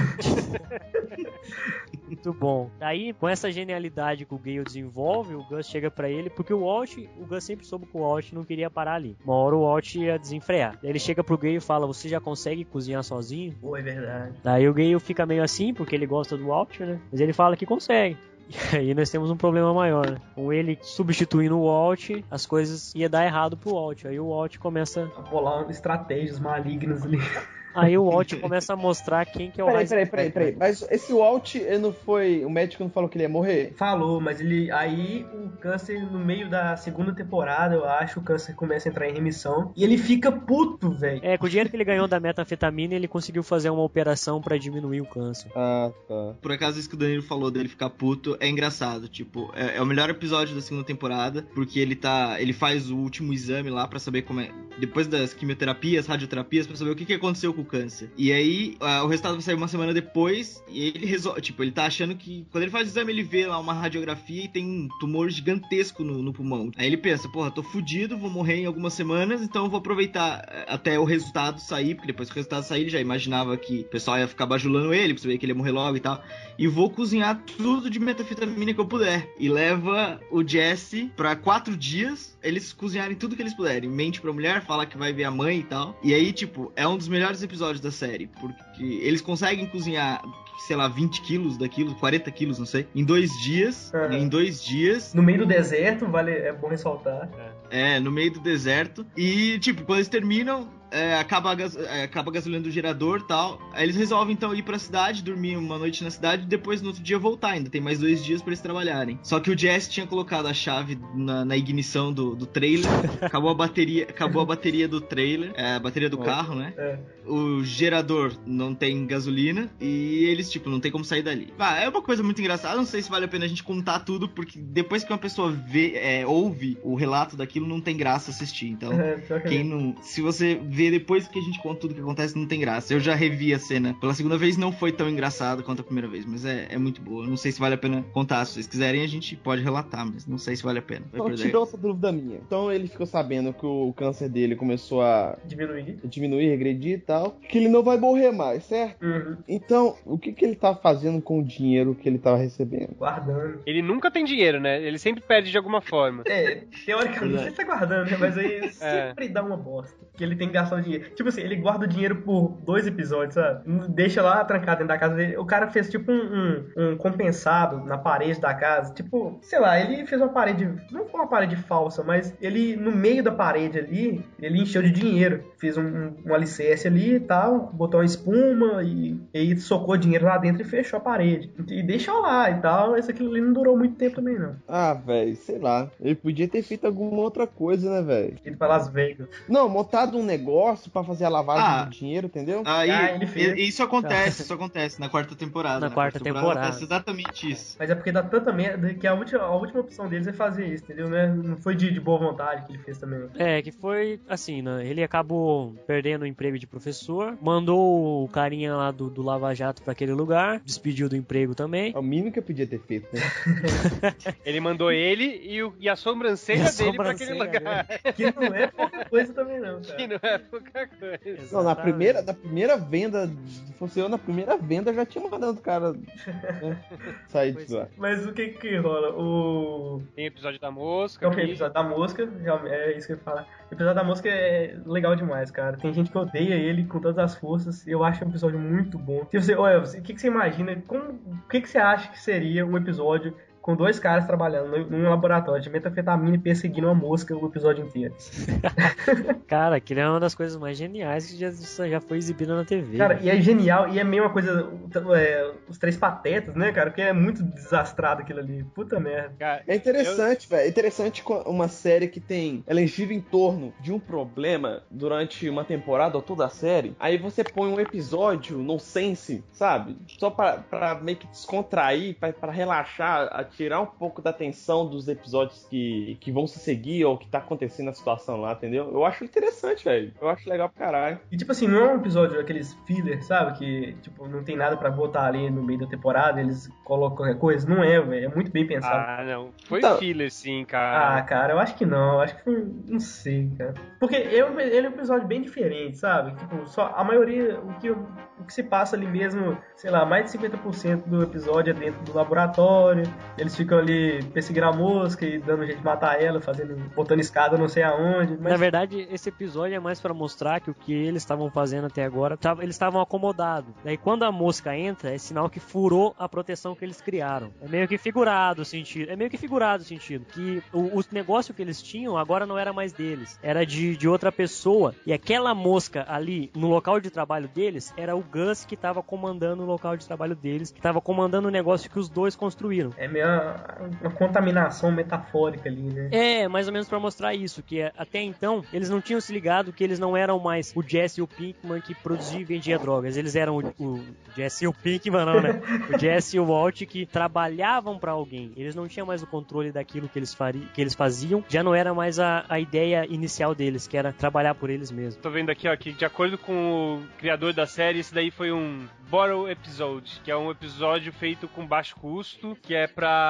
Muito bom. Daí, com essa genialidade que o Gale desenvolve, o Gus chega pra ele, porque o Walt, o Gus sempre soube que o Walt não queria parar ali. Uma hora o Walt ia desenfrear. Daí ele chega pro Gale e fala: Você já consegue cozinhar sozinho? Pô, é verdade. Daí o Gale fica meio assim, porque ele gosta do Walt, né? Mas ele fala que consegue. E aí nós temos um problema maior, né? Com ele substituindo o Walt, as coisas ia dar errado pro Walt. Aí o Walt começa. A bolar estratégias malignas ali. Aí o Walt começa a mostrar quem que é o Peraí, mais. peraí, peraí, peraí. Mas esse Walt, ele não foi. O médico não falou que ele ia morrer? Falou, mas ele. Aí o câncer, no meio da segunda temporada, eu acho, o câncer começa a entrar em remissão. E ele fica puto, velho. É, com o dinheiro que ele ganhou da metanfetamina, ele conseguiu fazer uma operação pra diminuir o câncer. Ah, tá. Por acaso, isso que o Danilo falou dele ficar puto é engraçado. Tipo, é, é o melhor episódio da segunda temporada, porque ele tá. Ele faz o último exame lá pra saber como é. depois das quimioterapias, radioterapias, pra saber o que, que aconteceu com câncer. E aí, o resultado vai sair uma semana depois, e ele resolve, tipo, ele tá achando que, quando ele faz o exame, ele vê lá uma radiografia e tem um tumor gigantesco no, no pulmão. Aí ele pensa, porra, tô fudido, vou morrer em algumas semanas, então vou aproveitar eh, até o resultado sair, porque depois que o resultado sair, ele já imaginava que o pessoal ia ficar bajulando ele, pra saber que ele ia morrer logo e tal. E vou cozinhar tudo de metafetamina que eu puder. E leva o Jesse pra quatro dias, eles cozinharem tudo que eles puderem. Mente pra mulher, fala que vai ver a mãe e tal. E aí, tipo, é um dos melhores episódios da série, porque eles conseguem cozinhar sei lá, 20 quilos daquilo, 40 quilos, não sei, em dois dias. Aham. Em dois dias, No meio do deserto, vale, é bom ressaltar. é, no meio do deserto. E, tipo, quando eles terminam, é, acaba, a gas- é, acaba a gasolina do gerador e tal. Aí eles resolvem, então, ir pra cidade, dormir uma noite na cidade e depois no outro dia voltar. Ainda tem mais dois dias pra eles trabalharem. Só que o Jess tinha colocado a chave na, na ignição do, do trailer. acabou a bateria, acabou a bateria do trailer, é, a bateria do É. carro, né? É. O gerador não tem gasolina e eles, tipo, não tem como sair dali. Ah, é uma coisa muito engraçada. Não sei se vale a pena a gente contar tudo, porque depois que uma pessoa vê, é, ouve o relato daquilo, não tem graça assistir. Então. É, é. Quem não. Se você vê depois que a gente conta tudo que acontece, não tem graça. Eu já revi a cena pela segunda vez, não foi tão engraçado quanto a primeira vez, mas é, é muito boa. Não sei se vale a pena contar. Se vocês quiserem, a gente pode relatar, mas não sei se vale a pena. Vai Então tirou essa dúvida minha. Então ele ficou sabendo que o câncer dele começou a Diminuir. diminuir, regredir e tal. Que ele não vai morrer mais, certo? Uhum. Então, o que, que ele tá fazendo com o dinheiro que ele tava recebendo? Guardando. Ele nunca tem dinheiro, né? Ele sempre perde de alguma forma. É, teoricamente ele tá guardando, né? Mas aí sempre dá uma bosta. Que ele tem que gastar o dinheiro. Tipo assim, ele guarda o dinheiro por dois episódios, sabe? Deixa lá trancado dentro da casa dele. O cara fez tipo um, um, um compensado na parede da casa. Tipo, sei lá, ele fez uma parede. Não foi uma parede falsa, mas ele, no meio da parede ali, ele encheu de dinheiro. Fez um, um, um alicerce ali e tal, botou uma espuma e, e aí socou dinheiro lá dentro e fechou a parede. E deixou lá e tal. Esse aquilo ali não durou muito tempo também, não. Ah, velho, sei lá. Ele podia ter feito alguma outra coisa, né, velho? Ido pra Las Vegas. Não, montado um negócio pra fazer a lavagem Ah. do dinheiro, entendeu? Aí, Ah, ele fez. e- isso acontece, isso acontece na quarta temporada. Na quarta temporada. acontece exatamente isso. Mas é porque dá tanta merda que a última, a última opção deles é fazer isso, entendeu? Né? Não foi de, de boa vontade que ele fez também. É, que foi assim, né? Ele acabou perdendo o emprego de professor, mandou o carinha lá do, do Lava Jato pra aquele lugar, despediu do emprego também. É o mínimo que eu podia ter feito, né? Ele mandou ele e, o- e a sobrancelha E a dele pra aquele lugar. Que não é pouca coisa também, não, Que cara. não é pouca coisa. Não, na primeira, na primeira venda, se fosse eu, na primeira venda já tinha mandado o cara né, sair Pois de lá. Mas o que que rola? O. Tem episódio da mosca. É o episódio da mosca, é isso que eu ia falar. Episódio da mosca é legal demais, cara. Tem gente que odeia ele com todas as forças. Eu acho um episódio muito bom. Se você, olha, o que, que você imagina? Como, o que, que você acha que seria um episódio com dois caras trabalhando num laboratório de metafetamina e perseguindo uma mosca o episódio inteiro? Cara, aquilo é uma das coisas mais geniais que já, já foi exibida na TV. Cara, e é genial, e é meio uma coisa. é, os três patetas, né, cara? Porque é muito desastrado aquilo ali. Puta merda. Cara, É interessante, velho. É interessante uma série que tem. Ela gira em torno de um problema durante uma temporada ou toda a série. Aí você põe um episódio no sense, sabe? Só pra, pra meio que descontrair, pra, pra relaxar, a tirar um pouco da tensão dos episódios que, que vão se seguir ou que tá acontecendo na situação lá, entendeu? Eu acho interessante, velho. Eu acho legal pra caralho. E tipo assim, não é um episódio aqueles filler, sabe? Que, tipo, não tem nada pra botar ali no meio da temporada, eles colocam qualquer coisa. Não é, velho. É muito bem pensado. ah, não. Foi Então- filler, sim, Ah, cara. cara, eu acho que não. Eu acho que foi. Não sei, cara. Porque ele é um episódio bem diferente, sabe? Tipo, só a maioria. O que, o que se passa ali mesmo, sei lá, mais de 50% do episódio é dentro do laboratório. Eles ficam ali perseguindo a mosca e dando jeito de matar ela, fazendo. botando escada não sei aonde. Mas Na verdade, esse episódio é mais pra mostrar que o que eles estavam fazendo até agora, tava- eles estavam acomodados. Daí quando a mosca entra, é sinal que furou a proteção que eles criaram. É meio que figurado o sentido. É meio que figurado o sentido. Que o, o negócio que eles tinham agora não era mais deles. Era de, de outra pessoa. E aquela mosca ali, no local de trabalho deles, era o Gus que tava comandando o local de trabalho deles, que tava comandando o negócio que os dois construíram. É meio uma, uma contaminação metafórica ali, né? É, mais ou menos pra mostrar isso, que é, até então eles não tinham se ligado que eles não eram mais o Jesse e o Pinkman que produzia e vendia drogas. Eles eram o, o Jesse e o Pinkman, não, né? O Jesse e o Walt que trabalhavam pra alguém. Eles não tinham mais o controle daquilo que eles, fari, que eles faziam. Já não era mais a, a ideia inicial deles, que era trabalhar por eles mesmos. Tô vendo aqui, ó, que de acordo com o criador da série, esse daí foi um Bottle Episode, que é um episódio feito com baixo custo, que é pra.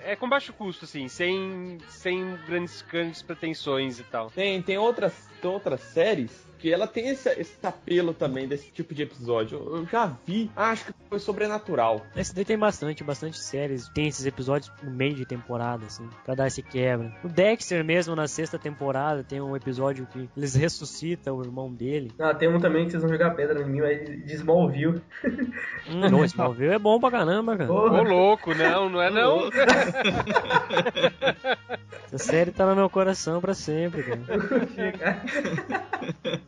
É com baixo custo, assim, sem, sem grandes, grandes pretensões e tal. Tem, tem, outras, tem outras séries que ela tem esse, esse apelo também desse tipo de episódio. Eu, eu já vi, acho que foi sobrenatural. Esse daí tem bastante, bastante séries. Tem esses episódios no meio de temporada, assim, pra dar esse quebra. O Dexter mesmo, na sexta temporada, tem um episódio que eles ressuscitam o irmão dele. Ah, tem um também que vocês vão jogar pedra em mim, mas de Smallville. Hum, não, Smallville é bom pra caramba, cara. Ô, louco, não, não é não. Essa série tá no meu coração pra sempre, cara.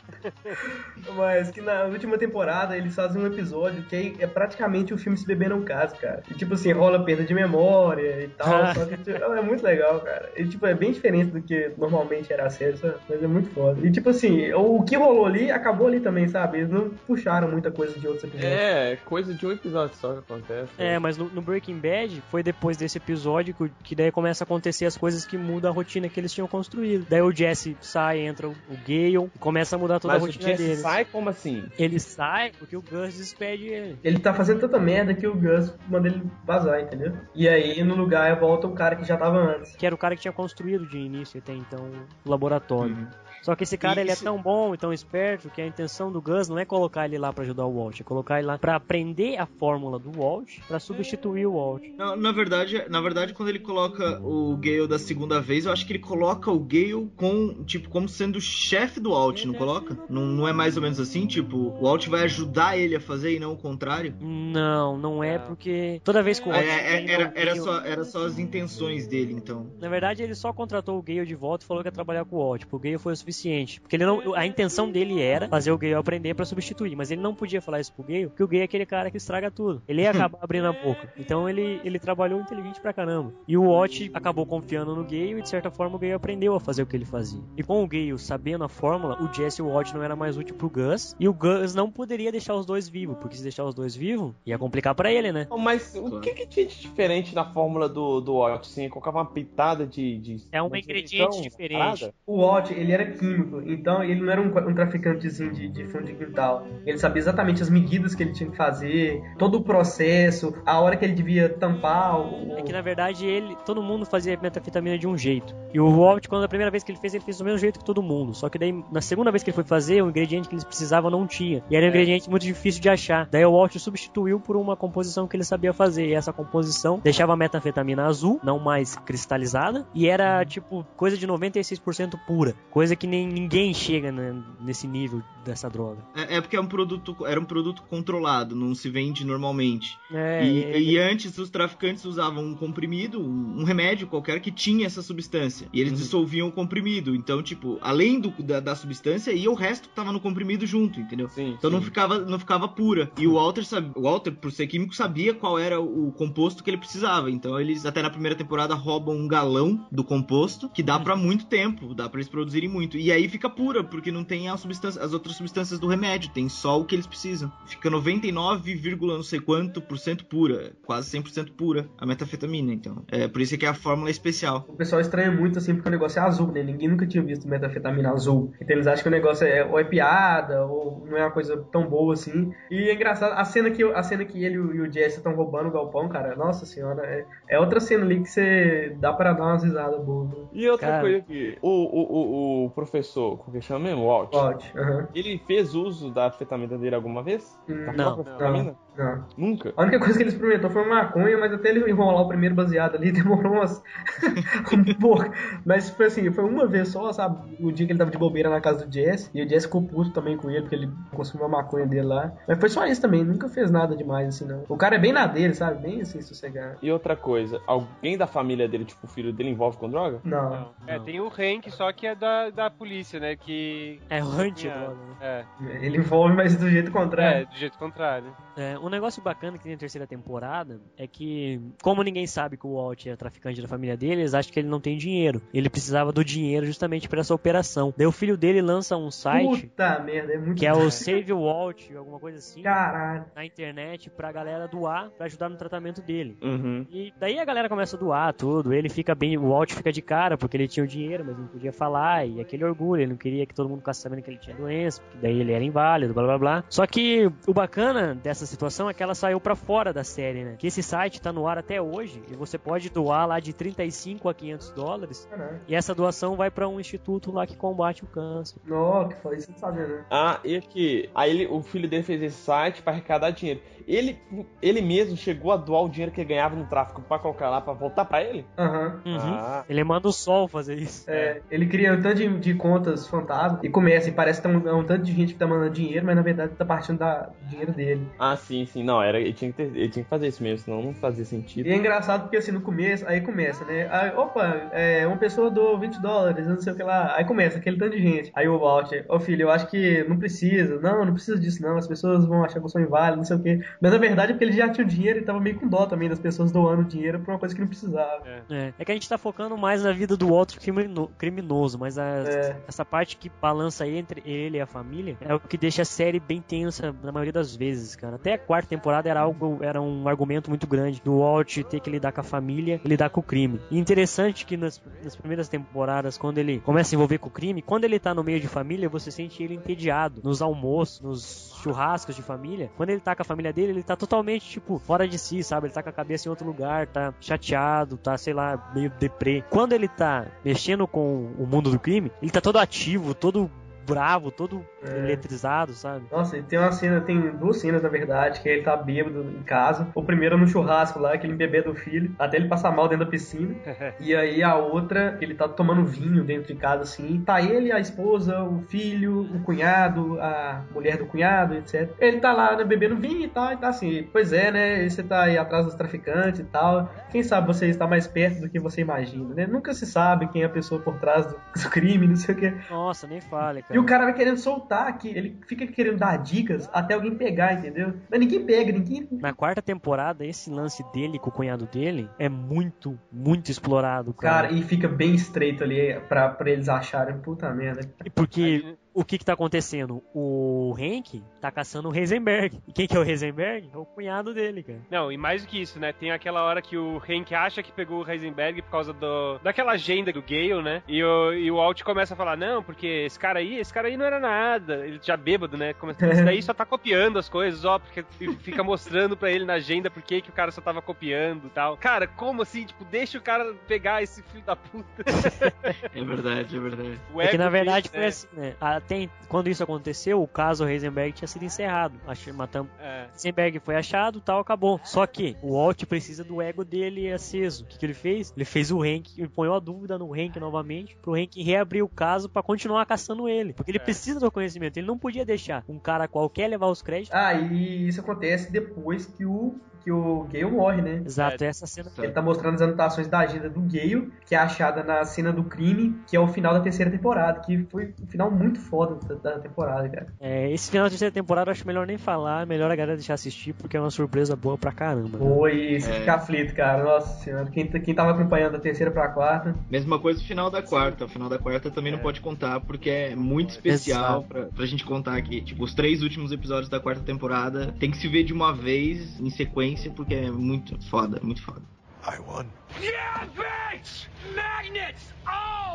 Mas que na última temporada eles fazem um episódio que é praticamente o filme Se Beber Não Caso, cara. E tipo assim, rola perda de memória e tal. só que tipo, é muito legal, cara. E tipo, é bem diferente do que normalmente era a série, sabe? mas é muito foda. E tipo assim, o que rolou ali acabou ali também, sabe? Eles não puxaram muita coisa de outros episódios. É, coisa de um episódio só que acontece. É, mas no, no Breaking Bad foi depois desse episódio que, que daí começa a acontecer as coisas que mudam a rotina que eles tinham construído. Daí o Jesse sai, entra o, Gale, começa a mudar toda Mas a o rotina deles. sai como assim? Ele sai porque o Gus despede ele. Ele tá fazendo tanta merda que o Gus manda ele vazar, entendeu? E aí no lugar volta o cara que já tava antes. Que era o cara que tinha construído de início até então o laboratório. Só que esse cara ele é Isso. tão bom e tão esperto que a intenção do Gus não é colocar ele lá pra ajudar o Walt, é colocar ele lá pra aprender a fórmula do Walt pra substituir o Walt. Na, na verdade, na verdade, quando ele coloca o Gale da segunda vez, eu acho que ele coloca o Gale com, tipo, como sendo o chefe do Alt, não coloca? Não, não é mais ou menos assim? Tipo, o Alt vai ajudar ele a fazer e não o contrário? Não, não é porque toda vez que o Ah, Walt é- é- era, o era, Gale- só, era só as intenções dele, então. Na verdade, ele só contratou o Gale de volta e falou que ia trabalhar com o Walt. Tipo, o Gale foi o suficiente. Porque ele não, a intenção dele era fazer o Gale aprender pra substituir. Mas ele não podia falar isso pro Gale, porque o Gale é aquele cara que estraga tudo. Ele ia acabar abrindo a boca. Então ele, ele trabalhou inteligente pra caramba. E o Walt acabou confiando no Gale e de certa forma o Gale aprendeu a fazer o que ele fazia. E com o Gale sabendo a fórmula, o Jesse e o Walt não era mais útil pro Gus. E o Gus não poderia deixar os dois vivos. Porque se deixar os dois vivos, ia complicar pra ele, né? Mas o que, que tinha de diferente na fórmula do, do Walt? Assim, colocava uma pitada de. de É um ingrediente diferente. parada? O Walt, ele era químico, então ele não era um, um traficantezinho de, de fundo de quintal. Ele sabia exatamente as medidas que ele tinha que fazer, todo o processo, a hora que ele devia tampar o... É que na verdade ele, todo mundo fazia metafetamina de um jeito. E o Walt, quando a primeira vez que ele fez, ele fez do mesmo jeito que todo mundo. Só que daí, na segunda vez que ele foi fazer, o ingrediente que eles precisavam não tinha. E era um ingrediente muito difícil de achar. Daí o Walt substituiu por uma composição que ele sabia fazer. E essa composição deixava a metafetamina azul, não mais cristalizada. E era, tipo, coisa de 96% pura. Coisa que nem ninguém chega nesse nível dessa droga. É, é porque é um produto, era um produto controlado, não se vende normalmente. É, e, é- e antes os traficantes usavam um comprimido, um um remédio qualquer que tinha essa substância. E eles dissolviam o comprimido. Então, tipo, além do, da, da substância, ia o resto que tava no comprimido junto, entendeu? Sim, Então não sim. ficava, não ficava pura. E o Walter, sabe, o Walter, por ser químico, sabia qual era o composto que ele precisava. Então eles, até na primeira temporada, roubam um galão do composto, que dá pra muito tempo, dá pra eles produzirem muito. E aí fica pura, porque não tem a substância, as outras substâncias do remédio, tem só o que eles precisam. Fica 99, não sei quanto por cento pura, quase 100% pura a metafetamina, então. É por isso que a fórmula é especial. O pessoal estranha muito assim porque o negócio é azul, né? Ninguém nunca tinha visto metafetamina azul. Então eles acham que o negócio é ou é piada ou não é uma coisa tão boa assim. E é engraçado, a cena que, a cena que ele e o Jesse estão roubando o galpão, cara, nossa senhora, é, é outra cena ali que você dá pra dar umas risadas boas. né? E outra Cara. coisa que. O, o, o, o professor, como que chama mesmo? Walt. Walt. Ele fez uso da fetamina dele alguma vez? Hum, Da Não, fetamina? Não. Nunca. A única coisa que ele experimentou foi maconha, mas até ele enrolar o primeiro baseado ali demorou umas. um pouco. Mas foi assim, foi uma vez só, sabe? O dia que ele tava de bobeira na casa do Jess. E o Jess ficou puto também com ele, porque ele consumiu a maconha dele lá. Mas foi só isso também, nunca fez nada demais assim, não. O cara é bem na dele, sabe? Bem assim, sossegado. E outra coisa, alguém da família dele, tipo o filho dele, envolve com droga? Não. Não. É, tem o Hank, só que é da, da polícia, né? Que. É o Hunt, É. né? É, Ele envolve, mas do jeito é, contrário. do jeito contrário. É, um negócio bacana que tem na terceira temporada é que, como ninguém sabe que o Walt é traficante da família dele, eles acham que ele não tem dinheiro. Ele precisava do dinheiro justamente para essa operação. Daí o filho dele lança um site Puta merda, é muito que é o. Save Walt, alguma coisa assim, Caralho. na internet pra galera doar pra ajudar no tratamento dele. Uhum. E daí a galera começa a doar tudo, ele fica bem, o Walt fica de cara porque ele tinha o dinheiro, mas não podia falar, e aquele orgulho, ele não queria que todo mundo ficasse sabendo que ele tinha doença, porque daí ele era inválido, blá blá blá. Só que o bacana dessa situação é que ela saiu pra fora da série, né? Que esse site tá no ar até hoje, e você pode doar lá de 35 a 500 dólares, Caralho. e essa doação vai pra um instituto lá que combate o câncer. Nossa, que foi isso, sabia, né? Ah, e aqui. Aí ele, o filho dele fez esse site pra arrecadar dinheiro. Ele, ele mesmo chegou a doar o dinheiro que ele ganhava no tráfico pra colocar lá pra voltar pra ele? Aham. Uhum. Ah. Ele manda o sol fazer isso. É, ele cria um tanto de, de contas fantasma e começa, e parece que tá um, um tanto de gente que tá mandando dinheiro, mas na verdade tá partindo da, do dinheiro dele. Ah, sim, sim. Não, era, ele, tinha que ter- ele tinha que fazer isso mesmo, senão não fazia sentido. E é engraçado porque assim, no começo, aí começa, né? Aí, opa, é, uma pessoa doou 20 dólares, não sei o que lá. Aí começa aquele tanto de gente. Aí o Walter, ô filho, eu acho que não precisa. Não, não precisa disso não. As pessoas vão achar que eu sou inválido, não sei o que. Mas na verdade é porque ele já tinha o dinheiro e tava meio com dó também das pessoas doando dinheiro pra uma coisa que não precisava. É, é que a gente tá focando mais na vida do Walter crimino- criminoso, mas a- É. essa parte que balança entre ele e a família é o que deixa a série bem tensa na maioria das vezes, cara. Até a quarta temporada era algo, era um argumento muito grande do Walt ter que lidar com a família e lidar com o crime. E interessante que nas, nas primeiras temporadas, quando ele começa a se envolver com o crime, quando ele tá no meio de família, você sente ele entediado nos almoços, nos churrascos de família. Quando ele tá com a família dele, ele tá totalmente, tipo, fora de si, sabe? Ele tá com a cabeça em outro lugar, tá chateado, tá, sei lá, meio deprê. Quando ele tá mexendo com o mundo do crime, ele tá todo ativo, todo bravo, todo É. eletrizado, sabe? Nossa, e tem uma cena, tem duas cenas na verdade, que ele tá bêbado em casa. O primeiro no churrasco lá, que ele embebê do filho, até ele passar mal dentro da piscina. E aí a outra, ele tá tomando vinho dentro de casa, assim. Tá ele, a esposa, o filho, o cunhado, a mulher do cunhado, etc. Ele tá lá, né, bebendo vinho e tal, e tá assim, pois é, né? Você tá aí atrás dos traficantes e tal. Quem sabe você está mais perto do que você imagina, né? Nunca se sabe quem é a pessoa por trás do, crime, não sei o quê. Nossa, nem fale, cara. E o cara vai querendo soltar aqui, ele fica querendo dar dicas até alguém pegar, entendeu? Mas ninguém pega, ninguém. Na quarta temporada, esse lance dele com o cunhado dele é muito, muito explorado, cara. Cara, e fica bem estreito ali pra, pra eles acharem, puta merda. E Porque o que que tá acontecendo? O Hank tá caçando o Heisenberg. E quem que é o Heisenberg? É o cunhado dele, cara. Não, e mais do que isso, né? Tem aquela hora que o Hank acha que pegou o Heisenberg por causa do, daquela agenda do Gale, né? E o, e o Alt começa a falar, não, porque esse cara aí, esse cara aí não era nada. Ele já bêbado, né? Começa, esse daí só tá copiando as coisas, ó, porque fica mostrando pra ele na agenda por que que o cara só tava copiando e tal. Cara, como assim? Tipo, deixa o cara pegar esse filho da puta. É verdade, é verdade. O É que na verdade dele, foi né? assim, né? Até quando isso aconteceu, o caso Heisenberg tinha sido encerrado. Ach- Matam... É. Heisenberg foi achado, tal, acabou. Só que o Walt precisa do ego dele aceso. O que, que ele fez? Ele fez o Hank, ele põe a dúvida no Hank novamente, pro Hank reabrir o caso pra continuar caçando ele. Porque ele É. precisa do conhecimento. Ele não podia deixar um cara qualquer levar os créditos. Ah, e isso acontece depois que o, que o Gale morre, né? Exato, essa cena. Ele tá mostrando as anotações da agenda do Gale, que é achada na cena do crime, que é o final da terceira temporada, que foi um final muito foda da, da temporada, cara. É, esse final da terceira temporada eu acho melhor nem falar, melhor a galera deixar assistir, porque é uma surpresa boa pra caramba. né? Foi, você É. fica aflito, cara. Nossa senhora. Quem, quem tava acompanhando da terceira pra quarta. Mesma coisa no final da quarta. O final da quarta também não pode contar, porque é muito especial pra, pra gente contar aqui. Tipo, os três últimos episódios da quarta temporada tem que se ver de uma vez, em sequência, porque é muito foda, muito foda. I won.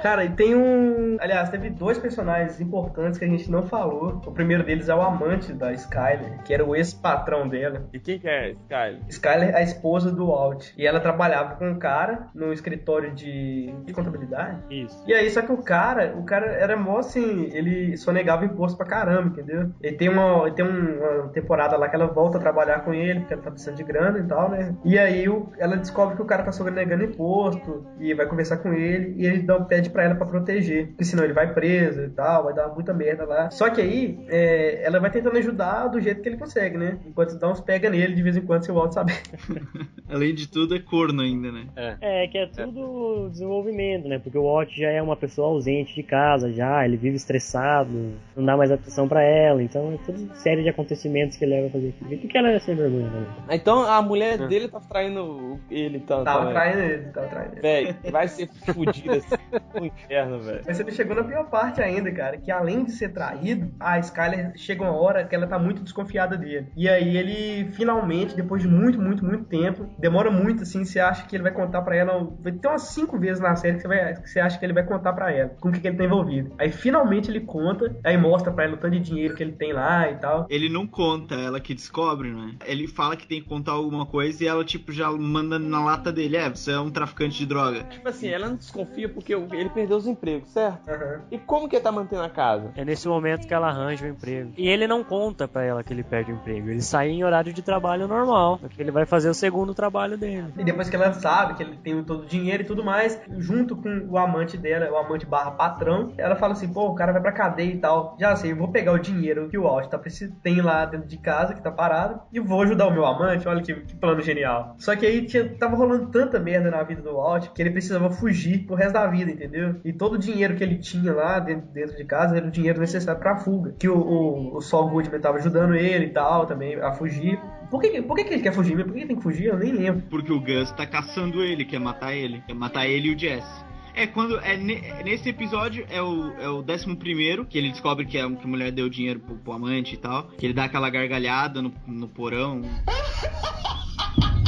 Cara, e tem um. Aliás, teve dois personagens importantes que a gente não falou. O primeiro deles é o amante da Skyler, que era o ex-patrão dela. E quem que é cara? Skyler é a esposa do Walt. E ela trabalhava com um cara no escritório de, de contabilidade. Isso. E aí, só que o cara, o cara era mó assim, ele sonegava imposto pra caramba, entendeu? Ele tem uma, ele tem um- uma temporada lá que ela volta a trabalhar com ele, porque ela tá precisando de grana e tal, né? E aí o- ela descobre que o cara tá sonegando imposto e vai conversar com ele e ele dá, pede pede pra ela pra proteger, porque senão ele vai preso e tal, vai dar muita merda lá. Só que aí, é, ela vai tentando ajudar do jeito que ele consegue, né? Enquanto dá uns pega nele de vez em quando, se o Walt saber. Além de tudo, é corno ainda, né? É, que é tudo desenvolvimento, né? Porque o Walt já é uma pessoa ausente de casa, já, ele vive estressado, não dá mais atenção pra ela, então é tudo série de acontecimentos que ele leva a fazer aquilo. Porque ela é sem vergonha, né? Então a mulher dele tá traindo ele. Tava também. traindo ele, tava traindo ele. Véi, vai ser fudido assim no inferno, velho. Mas ele chegou na pior parte ainda, cara, que além de ser traído, a Skyler chega uma hora que ela tá muito desconfiada dele. E aí ele finalmente, depois de muito, muito, muito tempo, demora muito assim, você acha que ele vai contar pra ela, vai ter umas cinco vezes na série que você, vai, que você acha que ele vai contar pra ela com o que, que ele tá envolvido. Aí finalmente ele conta, aí mostra pra ela o tanto de dinheiro que ele tem lá e tal. Ele não conta, ela que descobre, né? Ele fala que tem que contar alguma coisa e ela, tipo, já manda na lata dele. É, você é um traficante de droga. Tipo assim, ela não desconfia porque ele perdeu os empregos, certo? Aham. E como que ele tá mantendo a casa? É nesse momento que ela arranja o emprego. E ele não conta pra ela que ele perde o emprego. Ele sai em horário de trabalho normal. Porque ele vai fazer o segundo trabalho dele. E depois que ela sabe que ele tem todo o dinheiro e tudo mais, junto com o amante dela, o amante barra patrão, ela fala assim, pô, o cara vai pra cadeia e tal. Já sei, eu vou pegar o dinheiro que o Walt tá tem lá dentro de casa, que tá parado, e vou ajudar o meu amante. Olha que, que plano genial. Só que aí tinha, tava rolando tanta merda na vida do Walt que ele precisava fugir pro resto da vida, entendeu? E todo o dinheiro que ele tinha lá dentro, dentro de casa era o dinheiro necessário pra fuga. Que o, o, o Saul Goodman tava ajudando ele e tal também a fugir. Por que, por que, que ele quer fugir? Por que ele tem que fugir? Eu nem lembro. Porque o Gus tá caçando ele, quer matar ele. Quer matar ele e o Jesse. É, quando. É, ne- nesse episódio é o, é o décimo primeiro, que ele descobre que a, que a mulher deu dinheiro pro, pro amante e tal. Que ele dá aquela gargalhada no, no porão.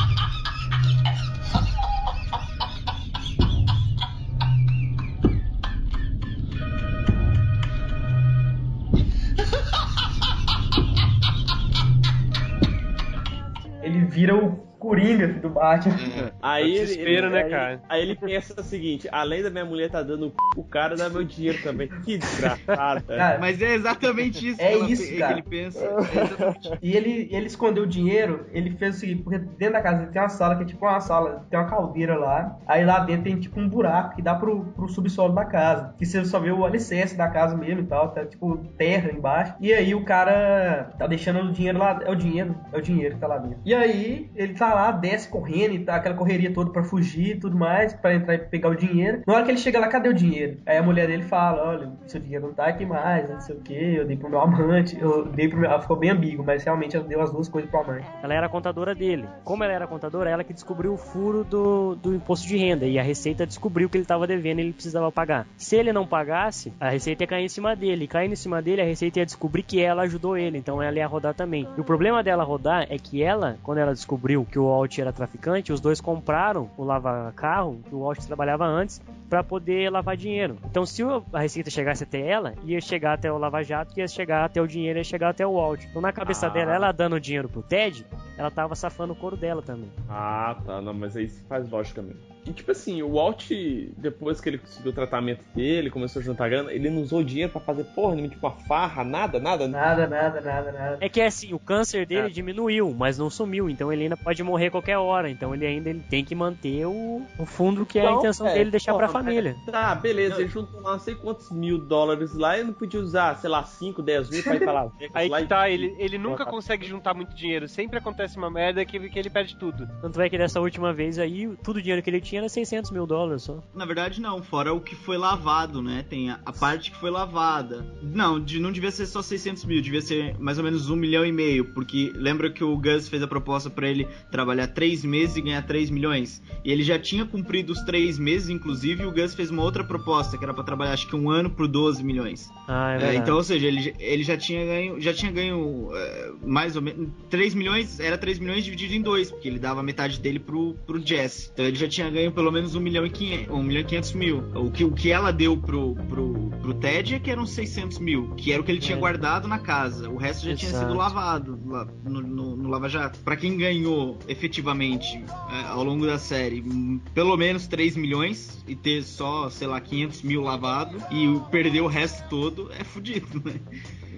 Ele vira o Coringa do Batman. Aí ele, Desespero, ele- né, aí- cara? Aí ele pensa o seguinte: além da minha mulher tá dando o cara dá meu dinheiro também. Que desgraçado. Cara, Mas é exatamente isso É que, ela- isso, que cara. ele pensa. É exatamente E ele, ele escondeu o dinheiro, ele fez o seguinte, porque dentro da casa tem uma sala que é tipo uma sala, tem uma caldeira lá, aí lá dentro tem tipo um buraco que dá pro, pro subsolo da casa, que você só vê o alicerce da casa mesmo e tal, tá tipo terra embaixo, e aí o cara tá deixando o dinheiro lá, é o dinheiro, é o dinheiro que tá lá dentro. E aí ele tá lá, desce correndo e tá aquela correria toda pra fugir e tudo mais, pra entrar e pegar o dinheiro. Na hora que ele chega lá, cadê o dinheiro? Aí a mulher dele fala, olha, seu dinheiro não tá aqui mais, não sei o que, eu dei pro meu amante, eu dei pro meu, ela ficou bem ambíguo, mas realmente ela deu as duas coisas pro amante. Ela era contadora dele. Como ela era contadora, ela que descobriu o furo do, do imposto de renda. E a Receita descobriu que ele estava devendo e ele precisava pagar. Se ele não pagasse, a Receita ia cair em cima dele. E caindo em cima dele, a Receita ia descobrir que ela ajudou ele. Então ela ia rodar também. E o problema dela rodar é que ela, quando ela descobriu que o Walt era traficante, os dois compraram o lava-carro, que o Walt trabalhava antes, para poder lavar dinheiro. Então se a Receita chegasse até ela, ia chegar até o Lava Jato, que ia chegar até o dinheiro, ia chegar até o Walt. Então na cabeça Ah. dela, ela dando dinheiro pro Ted, ela tava safando o couro dela também. Ah, tá. Não, mas aí faz lógica mesmo. E tipo assim, o Walt, depois que ele conseguiu o tratamento dele, começou a juntar grana, ele não usou dinheiro pra fazer porra nenhuma, tipo uma farra, nada, nada. Nada, nada, nada, nada. É que assim, o câncer dele É. diminuiu, mas não sumiu, então ele ainda pode morrer qualquer hora. Então ele ainda ele tem que manter o, o fundo que é a Então, intenção é, dele deixar pra porra, família. Tá, beleza, ele juntou lá não sei quantos mil dólares lá e não podia usar, sei lá, 5, 10 mil pra ir pra lá. Aí lá que e- tá, ele, ele nunca Boa, consegue juntar muito dinheiro. Sempre acontece uma merda que, que ele perde tudo. Tanto é que dessa última vez aí, tudo o dinheiro que ele tinha era 600 mil dólares só. Na verdade, não, fora o que foi lavado, né? Tem a, a parte que foi lavada. Não, de, não devia ser só 600 mil, devia ser mais ou menos um milhão e meio. Porque lembra que o Gus fez a proposta pra ele trabalhar três meses e ganhar 3 milhões? E ele já tinha cumprido os três meses, inclusive, e o Gus fez uma outra proposta, que era pra trabalhar acho que um ano por 12 milhões. Ah, é É, verdade. então, ou seja, ele, já- ele já tinha ganho, já tinha ganho é, mais ou menos 3 milhões, era 3 milhões dividido em dois, porque ele dava metade dele pro, pro Jesse. Então ele já tinha ganho pelo menos 1 milhão e 500, 1 milhão e 500 mil. O que, o que ela deu pro, pro, pro Ted é que eram 600 mil, que era o que ele tinha É. guardado na casa. O resto já tinha Exato. sido lavado lá no, no, no Lava Jato. Pra quem ganhou efetivamente é, ao longo da série hum, pelo menos 3 milhões e ter só, sei lá, 500 mil lavado e perder o resto todo, é fudido, né?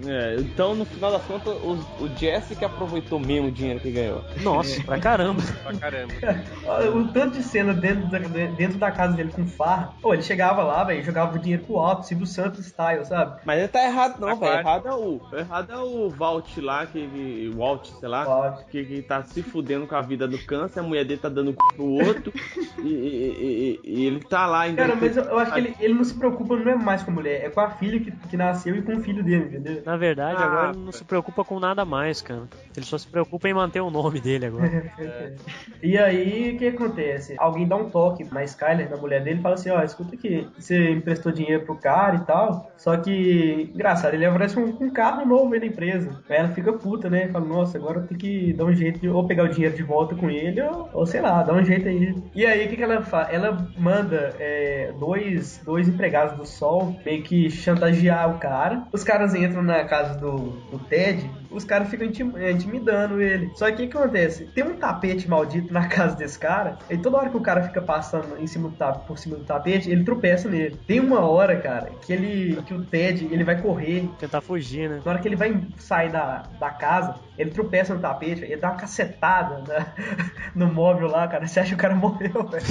É, então, no final das contas, o, o Jesse que aproveitou mesmo o dinheiro que ganhou. Nossa, pra caramba. Pra caramba. O tanto de cena dentro dentro da, dentro da casa dele com farra. Pô, ele chegava lá, velho, jogava o dinheiro pro alto, Silvio Santos style, sabe? Mas ele tá errado não, Tá velho. Errado é o. Errado é o Walt lá, que. que Walt, sei lá. Walt. Que, que tá se fudendo com a vida do câncer, a mulher dele tá dando c pro outro. e, e- e- e ele tá lá ainda. Cara, mas eu, eu acho que ele, ele não se preocupa, não é mais com a mulher, é com a filha que, que nasceu e com o filho dele, entendeu? Na verdade, Ah, agora ele não se preocupa com nada mais, cara. Ele só se preocupa em manter o nome dele agora. E aí, o que acontece? Alguém dá um toque na Skyler, na mulher dele, e fala assim, ó, escuta aqui, você emprestou dinheiro pro cara e tal, só que, engraçado, ele oferece um, um carro novo aí da empresa. Aí ela fica puta, né? Fala, nossa, agora eu tenho que dar um jeito de ou pegar o dinheiro de volta com ele, ou, ou sei lá, dar um jeito aí. E aí, o que, que ela faz? Ela manda é, dois, dois empregados do Sol meio que chantagear o cara. Os caras entram na casa do, do Ted, os caras ficam intim- é, intimidando ele. Só que o que acontece? Tem um tapete maldito na casa desse cara, e toda hora que o cara fica passando em cima do tapete, por cima do tapete, ele tropeça nele. Tem uma hora, cara, que ele que o Ted, ele vai correr Tentar fugir, né? na hora que ele vai sair da, da casa, ele tropeça no tapete, ele dá uma cacetada na- no móvel lá, cara. Você acha que o cara morreu, velho?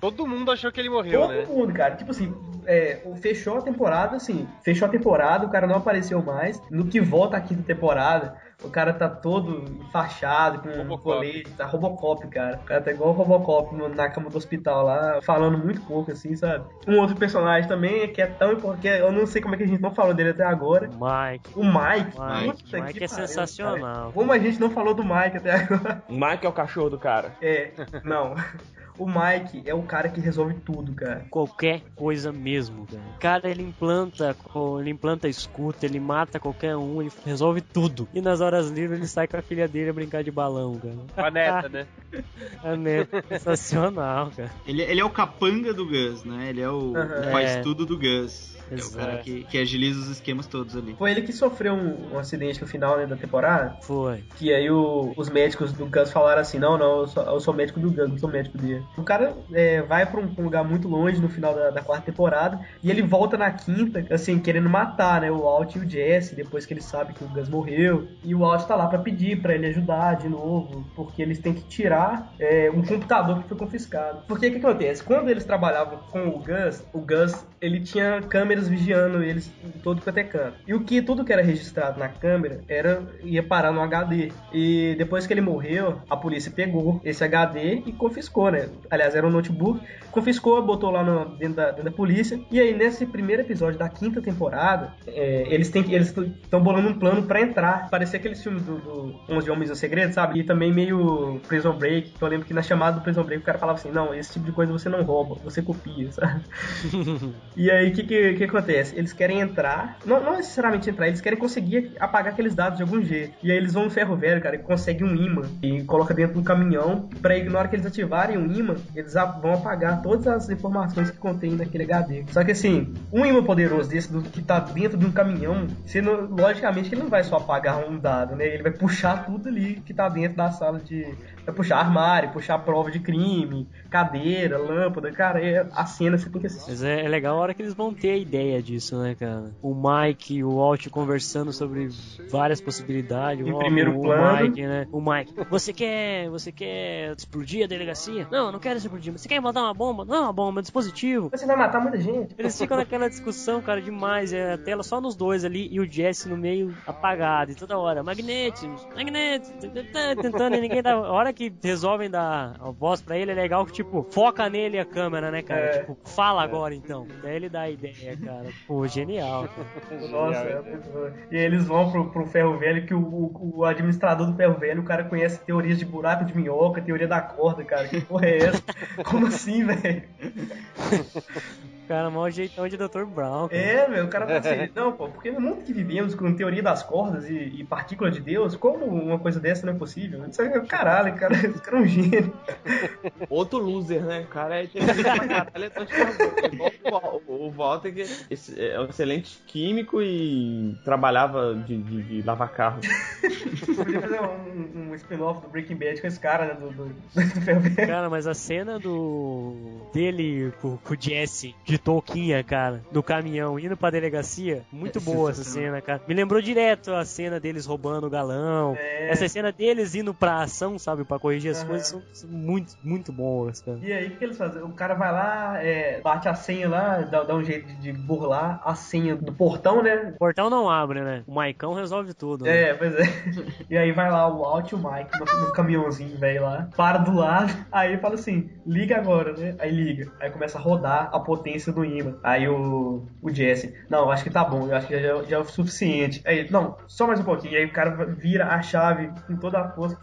Todo mundo achou que ele morreu, Todo né? mundo, cara. Tipo assim, é, fechou a temporada, assim. Fechou a temporada, o cara não apareceu mais. No que volta a quinta temporada, o cara tá todo enfaixado, com um Robocop. colete, tá Robocop, cara. O cara tá igual o Robocop na cama do hospital lá, falando muito pouco, assim, sabe? Um outro personagem também que é tão importante, que eu não sei como é que a gente não falou dele até agora. Mike. O Mike. Mike, Puta Mike que é pariu, sensacional. cara. Como a gente não falou do Mike até agora. O Mike é o cachorro do cara. É, não. O Mike é o cara que resolve tudo, cara. Qualquer coisa mesmo, cara. O cara, ele implanta, ele implanta escuta, ele mata qualquer um, ele resolve tudo. E nas horas livres ele sai com a filha dele a brincar de balão, cara. Com a neta, né? É mesmo. Sensacional, cara. Ele, ele é o capanga do Gus, né? Ele é o Aham. faz É. tudo do Gus. É o Exato. cara que, que agiliza os esquemas todos ali. Foi ele que sofreu um, um acidente no final né, da temporada. Foi. Que aí o- os médicos do Gus falaram assim: não, não, eu sou, eu sou médico do Gus, não sou médico dele. O cara é, vai pra um, um lugar muito longe no final da, da quarta temporada e ele volta na quinta, assim, querendo matar, né? O Walt e o Jesse, depois que ele sabe que o Gus morreu. E o Walt tá lá pra pedir pra ele ajudar de novo, porque eles têm que tirar é, um computador que foi confiscado. Porque o que acontece? Quando eles trabalhavam com o Gus, o Gus ele tinha câmeras vigiando eles todo quanto é canto. E o que tudo que era registrado na câmera era ia parar no HD. E depois que ele morreu, a polícia pegou esse HD e confiscou, né? Aliás, era um notebook, confiscou, botou lá no- dentro, da, dentro da polícia. E aí nesse primeiro episódio da quinta temporada, é, eles têm eles estão bolando um plano pra entrar. Parecia aqueles filmes do, do 11 Homens no Segredo, sabe? E também meio Prison Break. Eu lembro que na chamada do Prison Break o cara falava assim: "Não, esse tipo de coisa você não rouba, você copia", sabe? E aí, o que, que, que acontece? Eles querem entrar, não, não necessariamente entrar, eles querem conseguir apagar aqueles dados de algum jeito. E aí eles vão no ferro velho, cara, e conseguem um imã e coloca dentro do caminhão. Pra hora que eles ativarem o imã, eles vão apagar todas as informações que contém naquele HD. Só que assim, um imã poderoso desse do, que tá dentro de um caminhão, não- logicamente ele não vai só apagar um dado, né? Ele vai puxar tudo ali que tá dentro da sala de. Vai puxar armário, puxar prova de crime, cadeira, lâmpada, cara, é, a cena você tem que assistir. Mas é, é legal a hora que eles vão ter a ideia disso, né, cara? O Mike e o Walt conversando sobre várias possibilidades. Em o, primeiro o plano. Mike, né? O Mike, você quer, você quer explodir a delegacia? Não, eu não quero explodir. Mas você quer botar uma bomba? Não, uma bomba, é um dispositivo. Você vai matar muita gente. Eles ficam naquela discussão, cara, demais. É a tela só nos dois ali e o Jesse no meio apagado. E toda hora, magnetos, magnetos, tentando e ninguém dá. A hora que resolvem dar a voz pra ele, é legal que, tipo, foca nele a câmera, né, cara? É. Tipo, fala agora então. Daí ele dá a ideia, cara. Pô, genial. cara. Nossa, é muito bom. E eles vão pro, pro ferro velho, que o, o- o administrador do ferro velho, o cara conhece teorias de buraco de minhoca, teoria da corda, cara. Que porra é essa? Como assim, velho? Cara, maior jeitão de Dr. Brown. cara. É, meu, o cara fala assim, não, pô, porque no mundo que vivemos com teoria das cordas e, e partícula de Deus, como uma coisa dessa não é possível? Isso é caralho, cara, esse cara é um gênio. Outro loser, né? O cara é inteligente pra caralho, é transformador. O, o Walter que esse- é um excelente químico e trabalhava de, de- de lavar carro. Podia fazer um, um spin-off do Breaking Bad com esse cara, né? Do, do. Cara, mas a cena do. dele com, com o Jesse de touquinha, cara, no caminhão indo pra delegacia, muito É boa essa cena, cara. Me lembrou direto a cena deles roubando o galão. É. Essa cena deles indo pra ação, sabe, pra corrigir as Aham. coisas, são, são muito, muito boas, cara. E aí, o que eles fazem? O cara vai lá, é, bate a senha lá, dá, dá um jeito de, de burlar a senha do portão, né? O portão não abre, né? O Maicão resolve tudo. né? É, pois é. E aí vai lá o Alt e o Mike no, no caminhãozinho, velho, lá. Para do lado. Aí fala assim, liga agora, né? Aí liga. Aí começa a rodar a potência do imã. Aí o, o Jesse, não, acho que tá bom, eu acho que já, já é o suficiente. Aí, não, só mais um pouquinho. Aí o cara vira a chave com toda a força.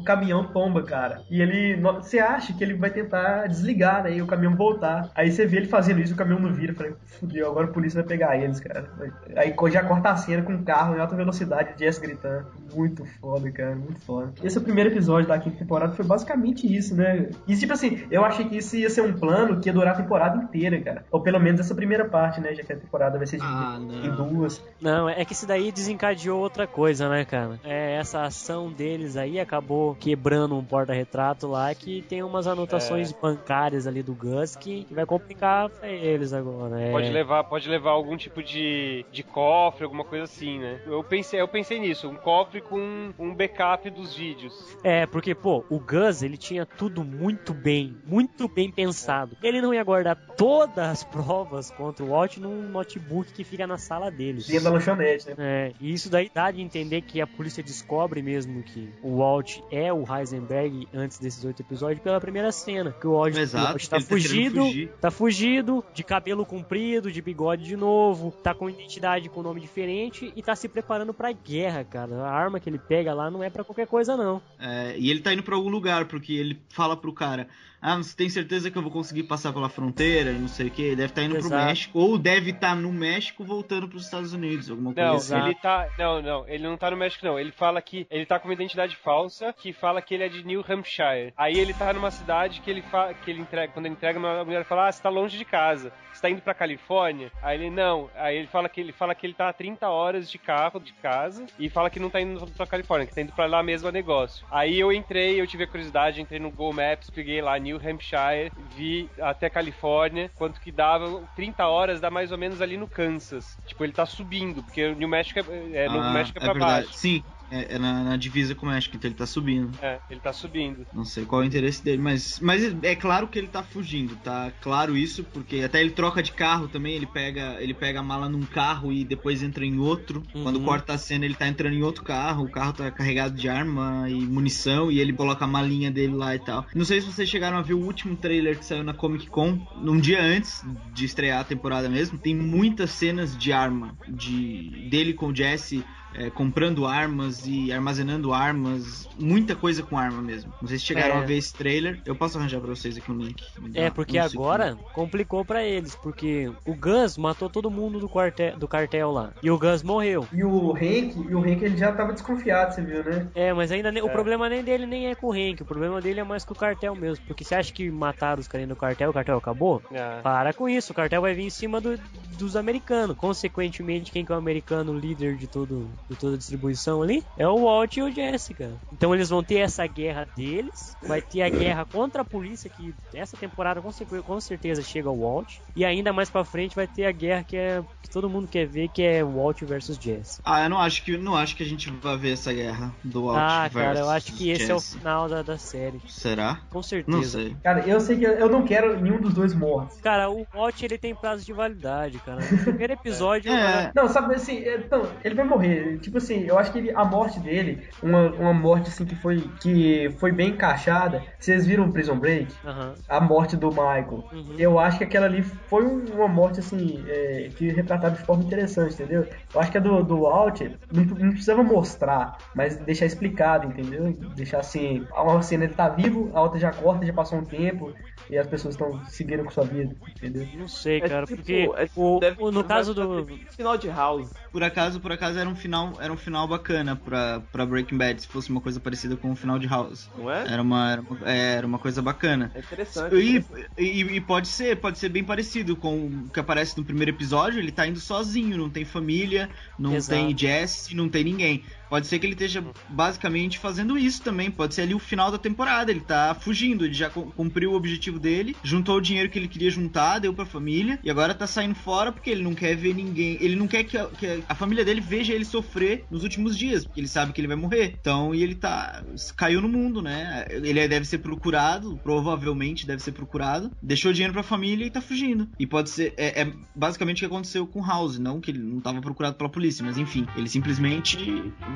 O caminhão tomba, cara. E ele. Você acha que ele vai tentar desligar, né? E o caminhão voltar. Aí você vê ele fazendo isso, o caminhão não vira. Eu falei, fudeu, agora a polícia vai pegar eles, cara. Aí já corta a cena com um carro em alta velocidade, Jess gritando. Muito foda, cara, muito foda. Esse é o primeiro episódio da quinta temporada, foi basicamente isso, né? E tipo assim, eu achei que isso ia ser um plano que ia durar a temporada inteira, cara. Ou pelo menos essa primeira parte, né? Já que a temporada vai ser Ah, em não. duas. Não, é que isso daí desencadeou outra coisa, né, cara? É, essa ação deles aí acabou quebrando um porta-retrato lá que tem umas anotações bancárias ali do Gus que vai complicar pra eles agora. É. Pode levar, pode levar algum tipo de, de cofre, alguma coisa assim, né? Eu pensei, eu pensei nisso, um cofre com um backup dos vídeos. É, porque, pô, o Gus, ele tinha tudo muito bem, muito bem pensado. Ele não ia guardar todas as provas contra o Walt num notebook que fica na sala deles. Dentro da lanchonete, né? É, e isso daí dá de entender que a polícia descobre mesmo que o Walt é o Heisenberg antes desses oito episódios pela primeira cena. Que o Walt, Exato, o Walt tá tá querendo fugido, tá fugido, de cabelo comprido, de bigode de novo, tá com identidade com nome diferente e tá se preparando pra guerra, cara. A arma que ele pega lá não é pra qualquer coisa, não. É, e ele tá indo pra algum lugar, porque ele fala pro cara: Ah, você tem certeza que eu vou conseguir passar pela fronteira? Não sei o que. Deve estar indo pro Exato. México, ou deve estar no México voltando pros Estados Unidos, alguma coisa Não, assim. Ele tá. Não, não, ele não tá no México, não. Ele fala que ele tá com uma identidade falsa que fala que ele é de New Hampshire. Aí ele tá numa cidade que ele fa... que ele entrega. Quando ele entrega, a mulher fala: Ah, você tá longe de casa. Você tá indo pra Califórnia? Aí ele não. Aí ele fala que ele fala que ele tá a 30 horas de carro de casa e fala que não tá indo pra Califórnia, que tá indo pra lá mesmo a negócio. Aí eu entrei, eu tive a curiosidade, entrei no Google Maps, peguei lá New Hampshire, vi até Califórnia, quanto que dava 30 horas, dá mais ou menos ali no Kansas. Tipo, ele tá subindo, porque o New México é, é, Novo Ah, México é pra verdade. baixo. Sim, é, é na, na divisa com o México, então ele tá subindo. É, ele tá subindo. Não sei qual é o interesse dele, mas, mas é claro que ele tá fugindo, tá claro isso, porque até ele troca de carro também, ele pega, ele pega a mala num carro e depois entra em outro. Uhum. Quando corta a cena, ele tá entrando em outro carro, o carro tá carregado de arma e munição e ele coloca a malinha dele lá e tal. Não sei se vocês chegaram a ver o último trailer que saiu na Comic Con, num dia antes de estrear a temporada mesmo, tem muitas cenas de arma, de dele com o Jesse é, comprando armas e armazenando armas, muita coisa com arma mesmo. Não sei se chegaram É. a ver esse trailer. Eu posso arranjar pra vocês aqui um link. Dá É, porque um agora complicou pra eles, porque o Gus matou todo mundo do, quartel, do cartel lá. E o Gus morreu. E o Hank, e o Hank ele já tava desconfiado, você viu, né? É, mas ainda nem- o É. problema nem dele nem é com o Hank, o problema dele é mais com o cartel mesmo. Porque você acha que mataram os carinhos do cartel, o cartel acabou? É. Para com isso, o cartel vai vir em cima do- dos americanos. Consequentemente, quem que é o americano líder de, todo, de toda a distribuição ali? É o Walt e o Jesse, cara. Então eles vão ter essa guerra deles, vai ter a guerra contra a polícia, que essa temporada com, certeza chega ao Walt. E ainda mais pra frente vai ter a guerra que, é, que todo mundo quer ver, que é Walt versus Jesse. Ah, eu não acho que não acho que a gente vai ver essa guerra do Walt Ah, cara, eu versus acho que esse é o final da, da série. Será? Com certeza. Não sei. Cara, eu sei que eu não quero nenhum dos dois mortos. Cara, o Walt ele tem prazo de validade, cara. No primeiro episódio, É. Não, sabe assim, então, ele vai morrer. Tipo assim, eu acho que ele- a morte dele, uma, uma morte assim que foi, que foi bem encaixada. Vocês viram o Prison Break? Aham. A morte do Michael. Uhum. Eu acho que aquela ali foi um- uma morte assim, é, que retratada de forma interessante, entendeu? Eu acho que a do, do Walt não, não precisava mostrar, mas deixar explicado, entendeu? Deixar assim, uma cena ele tá vivo, a outra já corta, já passou um tempo e as pessoas estão seguindo com sua vida, entendeu? Não sei, cara, tipo- porque é- o, deve- o- no caso do. Final de House. Por acaso, por acaso era um final final, era um final bacana pra, pra Breaking Bad, se fosse uma coisa parecida com o final de House. Não é? Era uma, era uma, é, era uma coisa bacana. É interessante. E, e, e pode ser, pode ser bem parecido com o que aparece no primeiro episódio, ele tá indo sozinho, não tem família, não Exato. tem Jesse, não tem ninguém. Pode ser que ele esteja basicamente fazendo isso também. Pode ser ali o final da temporada. Ele tá fugindo, ele já cu- cumpriu o objetivo dele, juntou o dinheiro que ele queria juntar, deu pra família, e agora tá saindo fora porque ele não quer ver ninguém. Ele não quer que a, que a família dele veja ele sofrer nos últimos dias, porque ele sabe que ele vai morrer. Então, e ele tá. caiu no mundo, né? Ele deve ser procurado, provavelmente deve ser procurado. Deixou dinheiro pra família e tá fugindo. E pode ser. É, é basicamente o que aconteceu com House. Não que ele não tava procurado pela polícia, mas enfim. Ele simplesmente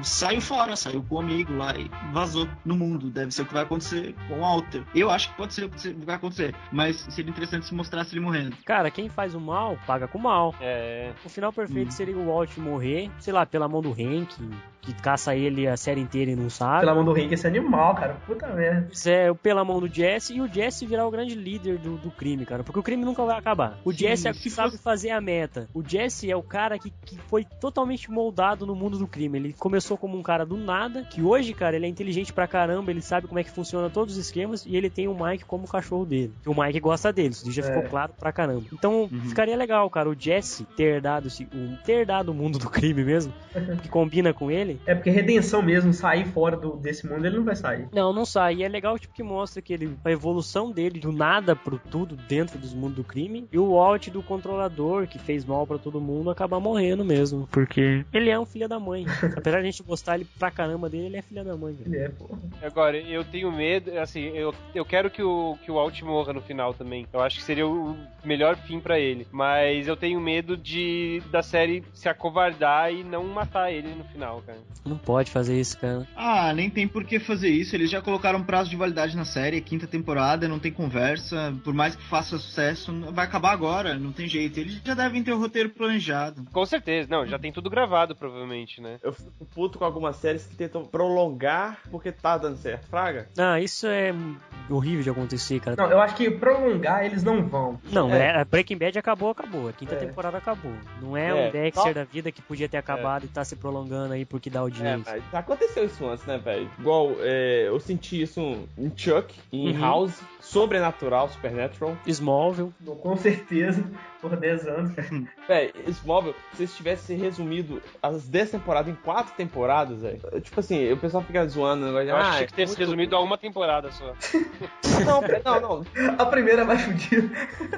saiu fora, saiu com o amigo lá e vazou no mundo. Deve ser o que vai acontecer com o Walter. Eu acho que pode ser o que vai acontecer. Mas seria interessante se mostrasse ele morrendo. Cara, quem faz o mal, paga com o mal. É. O final perfeito Hum. seria o Walt morrer, sei lá, pela mão do Hank, que caça ele a série inteira e não sabe. Pela mão do Hank, esse animal, cara. Puta merda. Isso é pela mão do Jesse e o Jesse virar o grande líder do, do crime, cara. Porque o crime nunca vai acabar. O Sim, Jesse é que sabe fosse- fazer a meta. O Jesse é o cara que, que foi totalmente moldado no mundo do crime. Ele começou como um cara do nada, que hoje, cara, ele é inteligente pra caramba, ele sabe como é que funciona todos os esquemas e ele tem o Mike como cachorro dele. E o Mike gosta dele, isso já É. ficou claro pra caramba. Então, ficaria legal, cara, o Jesse ter dado, ter dado o mundo do crime mesmo, que combina com ele, É porque redenção mesmo, sair fora do, desse mundo, ele não vai sair. não, não sai. E é legal tipo, que mostra que ele, a evolução dele do nada pro tudo dentro dos mundos do crime. E o Walt do controlador, que fez mal pra todo mundo, acabar morrendo mesmo. Porque ele é um filho da mãe. Apesar de a gente gostar ele pra caramba dele, ele é filho da mãe. Ele é, pô. Agora, eu tenho medo, assim, eu, eu quero que o, que o Alt morra no final também. Eu acho que seria o melhor fim pra ele. Mas eu tenho medo de da série se acovardar e não matar ele no final, cara. Não pode fazer isso, cara. Ah, nem tem por que fazer isso. Eles já colocaram prazo de validade na série, quinta temporada, não tem conversa. Por mais que faça sucesso, vai acabar agora, não tem jeito. Eles já devem ter o roteiro planejado. Com certeza, não, já tem tudo gravado, provavelmente, né? Eu fico puto com algumas séries que tentam prolongar porque tá dando certo. Fraga? Ah, isso é horrível de acontecer, cara. Não, eu acho que prolongar eles não vão. Não, É. é. a Breaking Bad acabou, acabou. A quinta É. temporada acabou. Não é, É, um Dexter só- da vida que podia ter acabado e tá se prolongando aí porque dá É, audiência. mas já aconteceu isso antes, né, velho? Igual, é, eu senti isso em Chuck, em Uhum. House, Sobrenatural, Supernatural. Smallville. Com certeza, por 10 anos. Véi, Smallville, se eles tivessem resumido as 10 temporadas em 4 temporadas, velho. Tipo assim, o pessoal fica zoando o negócio de, Eu acho ah, que tinha que ter se muito- resumido a uma temporada só. Não, não, não. A primeira vai fudida.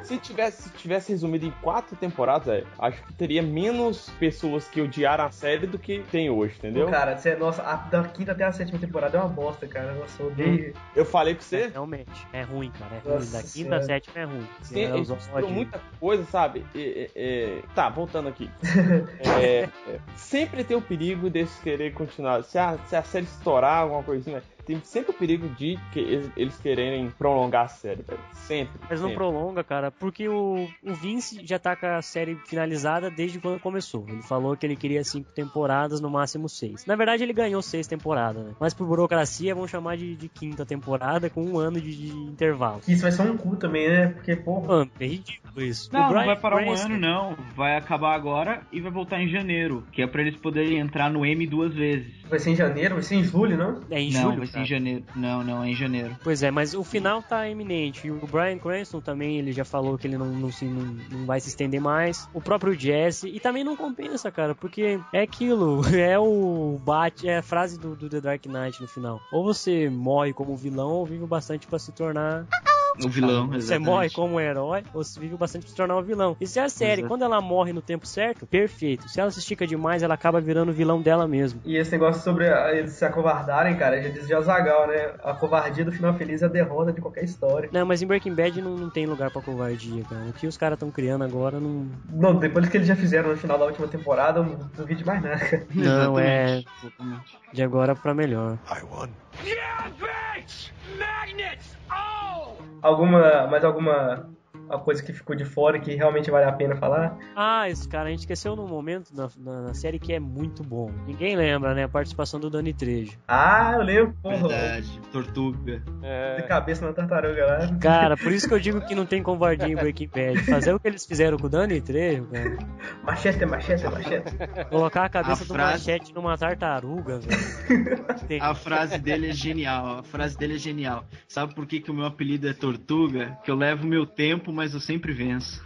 Se tivesse, se tivesse resumido em 4 temporadas, velho, acho que teria menos pessoas que odiaram a série do que tem hoje, entendeu? Cara, você, nossa, a, da quinta até a sétima temporada é uma bosta, cara. Nossa, eu odeio. Eu falei pra É, você, realmente, é ruim, cara. É ruim. Nossa Da quinta a sétima é ruim. Sim, É, muita coisa, sabe? E- e- Tá, voltando aqui. É, é, sempre tem o perigo deles querer continuar. Se a, se a série estourar, alguma coisinha, tem sempre o perigo de que eles, quererem prolongar a série, velho. Sempre. Mas não sempre. prolonga, cara, porque o, o Vince já tá com a série finalizada desde quando começou. Ele falou que ele queria cinco temporadas, no máximo seis. Na verdade, ele ganhou seis temporadas, né? Mas por burocracia, vão chamar de, de quinta temporada com um ano de, de intervalo. Isso vai ser um cu também, né? Porque, porra. Mano, é ridículo isso. Não, O não vai parar um ano, não. Vai acabar agora e vai voltar em janeiro. Que é pra eles poderem entrar no M duas vezes. Vai ser em janeiro, vai ser em julho, não? É em não, julho. Em janeiro. Não, não, é em janeiro. Pois é, mas o final tá iminente. E o Brian Cranston também, ele já falou que ele não, não, se, não, não vai se estender mais. O próprio Jesse. E também não compensa, cara, porque é aquilo. É o bate, é a frase do, do The Dark Knight no final. Ou você morre como vilão, ou vive bastante pra se tornar. O vilão, Você exatamente. morre como um herói, ou você vive o bastante pra se tornar um vilão. E se a série, Exato. quando ela morre no tempo certo, perfeito. Se ela se estica demais, ela acaba virando o vilão dela mesmo. E esse negócio sobre a- eles se acovardarem, cara, já dizia o Zagal, né? A covardia do final feliz é a derrota de qualquer história. Não, mas em Breaking Bad não, não tem lugar pra covardia, cara. O que os caras estão criando agora não. Não, depois que eles já fizeram no final da última temporada, eu não duvido de mais nada, cara. Não, é de agora pra melhor. I won. Alguma. Mais alguma uma coisa que ficou de fora que realmente vale a pena falar? Ah, esse cara, a gente esqueceu num momento na, na, na série que é muito bom. Ninguém lembra, né? A participação do Dani Trejo. Ah, eu lembro, porra. Verdade, Tortuga. De É, cabeça na tartaruga lá. Cara, por isso que eu digo que não tem covardia em Breaking Bad. Fazer o que eles fizeram com o Dani Trejo, cara. Machete, machete, machete. Colocar a cabeça A do frase- machete numa tartaruga, velho. Tem- A frase dele é genial, a frase dele é genial. Sabe por que, que o meu apelido é Tortuga? Que eu levo meu tempo, mas eu sempre venço.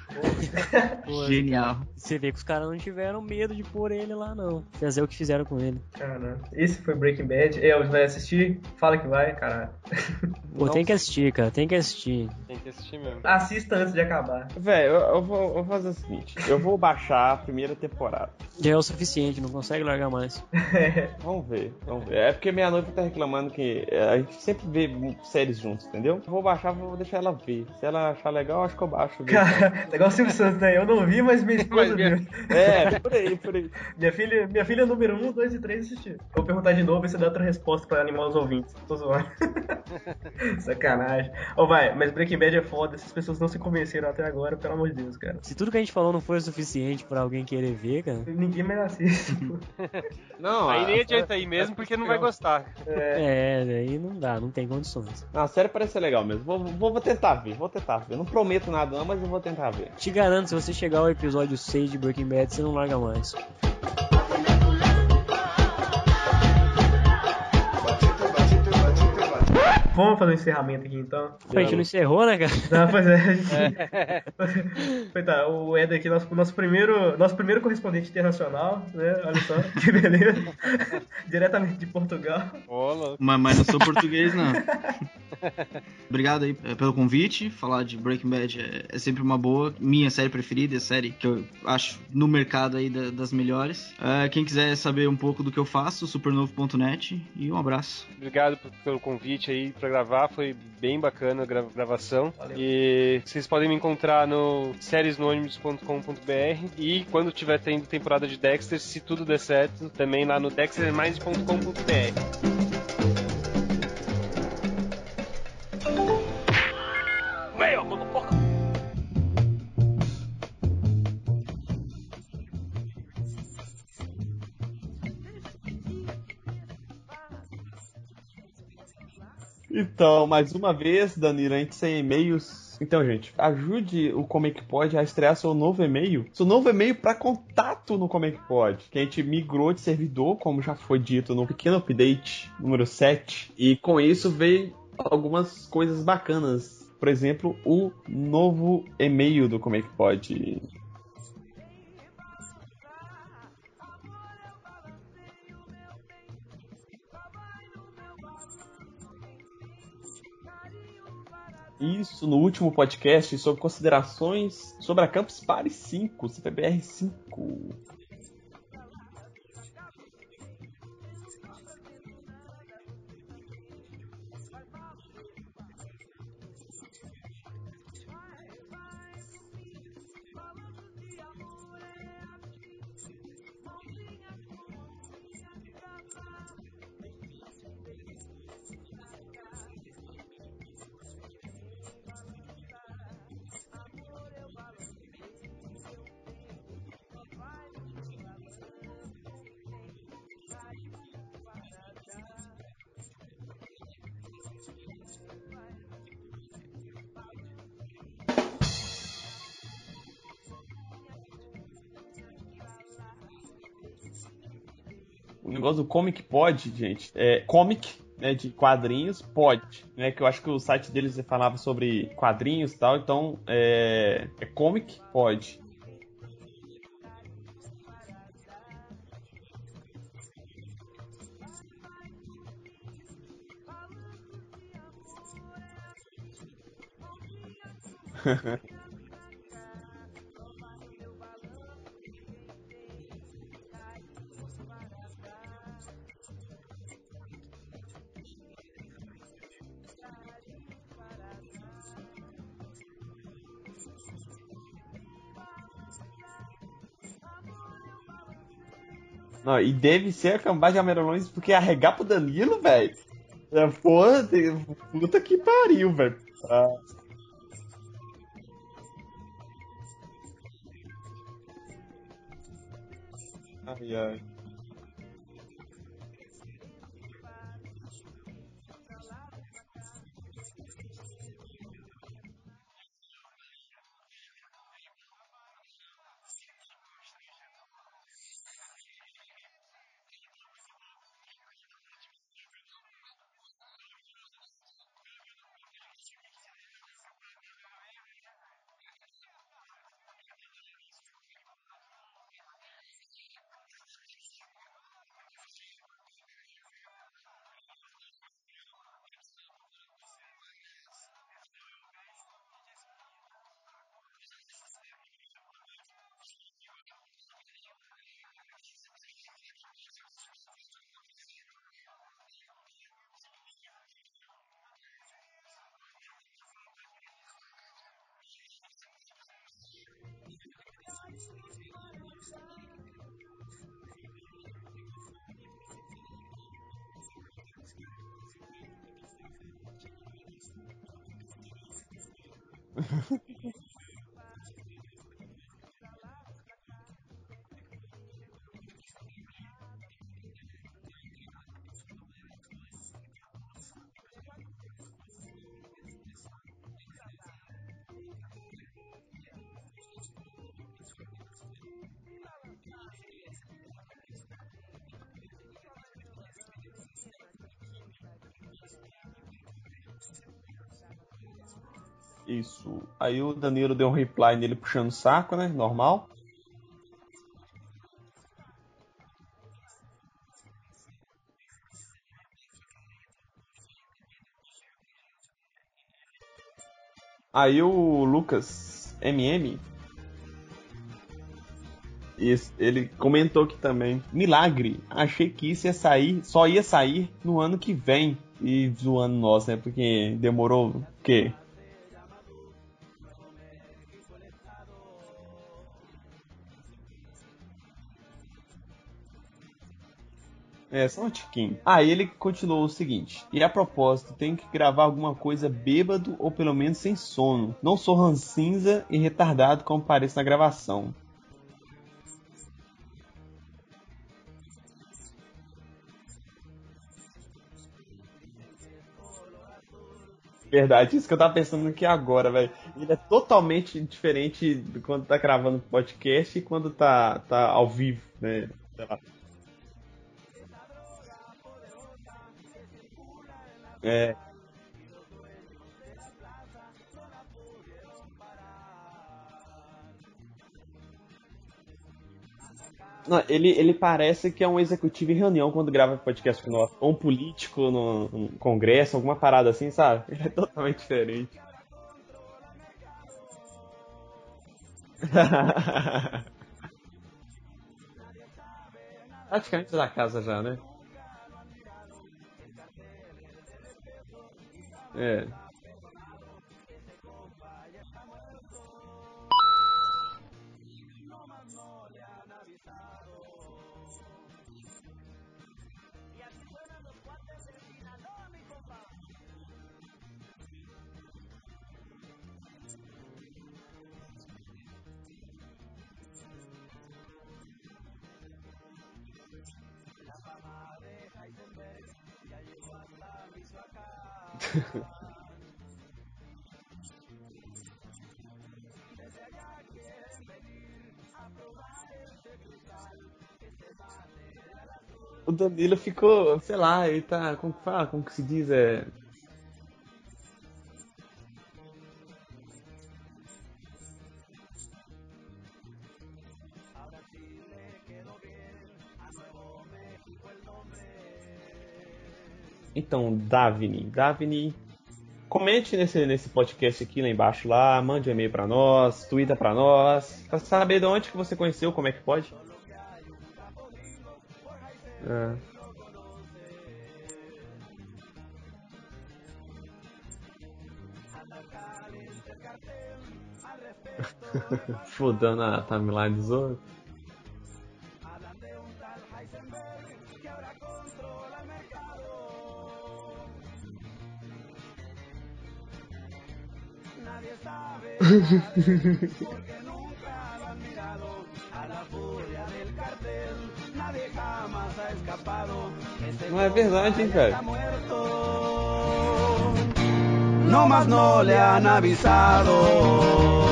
Pô, Genial. Você vê que os caras não tiveram medo de pôr ele lá, não. Fazer o que fizeram com ele. Caramba. Esse foi Breaking Bad. É, vai assistir? Fala que vai, cara. Pô, tem que assistir, cara. Tem que assistir. tem que assistir mesmo. Assista antes de acabar. Velho, eu, eu vou, eu vou fazer o seguinte: eu vou baixar a primeira temporada. Já é o suficiente, não consegue largar mais. Vamos ver, vamos ver. É porque minha noiva tá reclamando que é, a gente sempre vê séries juntos, entendeu? Eu vou baixar, vou deixar ela ver. Se ela achar legal, acho eu baixo. Cara, negócio Silvio Santos, né? Eu não vi, mas minha esposa Mas minha- viu. É, por aí, por aí. Minha filha, minha filha número 1, 2 e 3 assistiu. Vou perguntar de novo e você dá outra resposta pra animar os ouvintes. Tô zoando. Sacanagem. Ô, vai, mas Breaking Bad é foda. Essas pessoas não se convenceram até agora, pelo amor de Deus, cara. Se tudo que a gente falou não foi o suficiente pra alguém querer ver, cara. Ninguém mais assiste. Não, Aí a- nem adianta ir mesmo porque não vai gostar. É, É, daí não dá, não tem condições. a série parece ser legal mesmo. Vou, vou, vou tentar ver, vou tentar ver. Não prometo não, mas eu vou tentar ver. Te garanto, se você chegar ao episódio 6 de Breaking Bad, você não larga mais. Vamos fazer o encerramento aqui então. Pô, a gente não encerrou, né, cara? Não, pois é. Foi tá, o Ed aqui, nosso, nosso, primeiro, nosso primeiro correspondente internacional, né? Olha só, que beleza. Diretamente de Portugal. Louco. Mas, mas não sou português, não. Obrigado aí eh, pelo convite. Falar de Breaking Bad é, é sempre uma boa. Minha série preferida, é a série que eu acho no mercado aí da- das melhores. Eh, quem quiser saber um pouco do que eu faço, supernovo.net. E um abraço. Obrigado pelo convite aí pra gravar, foi bem bacana a gra- gravação. Valeu. E vocês podem me encontrar no seriesnoônibus.com.br e quando tiver tendo temporada de Dexter, se tudo der certo, também lá no dextermind.com.br. Então, mais uma vez, Danilo, a gente sem e-mails. Então, gente, ajude o Pode a estrear seu novo e-mail. Seu novo e-mail para contato no Como é que a gente migrou de servidor, como já foi dito no pequeno update número 7. E com isso veio algumas coisas bacanas. Por exemplo, o novo e-mail do Como é Isso no último podcast sobre considerações sobre a Campus Party 5, CPBR 5. Negócio do Comic Pod, gente, é comic, né, de quadrinhos, pod, né, que eu acho que o site deles falava sobre quadrinhos e tal, então é, é Comic Pod. E deve ser a cambada de Amerolões, porque arregar pro Danilo, velho. É Porra, puta que pariu, velho. Ah. Ai, ai. Isso. Aí o Danilo deu um reply nele puxando o saco, né? Normal. Aí o Lucas MM ele comentou aqui também. Milagre, achei que isso ia sair, só ia sair no ano que vem. E zoando nós, né? Porque demorou o quê? É, só um tiquinho. Aí ele continuou o seguinte: E a propósito, tenho que gravar alguma coisa bêbado ou pelo menos sem sono. Não sou rancinza e retardado como pareço na gravação. Verdade, isso que eu tava pensando aqui agora, velho. Ele é totalmente diferente quando tá gravando podcast e quando tá, tá ao vivo, né? Sei lá. É. Não, ele, ele parece que é um executivo em reunião quando grava podcast com nós. Ou um político no, num congresso, alguma parada assim, sabe? Ele é totalmente diferente. Praticamente da casa já, né? É. O Danilo ficou, sei lá, ele tá. Como que fala? Como que se diz? É. Então, Davini. Davini. Comente nesse, nesse podcast aqui lá embaixo lá, mande um e-mail pra nós, twitta pra nós, pra saber de onde que você conheceu, como é que pode. É. Fodando a timeline dos outros. Não é verdade, hein, cara? No más no le han avisado.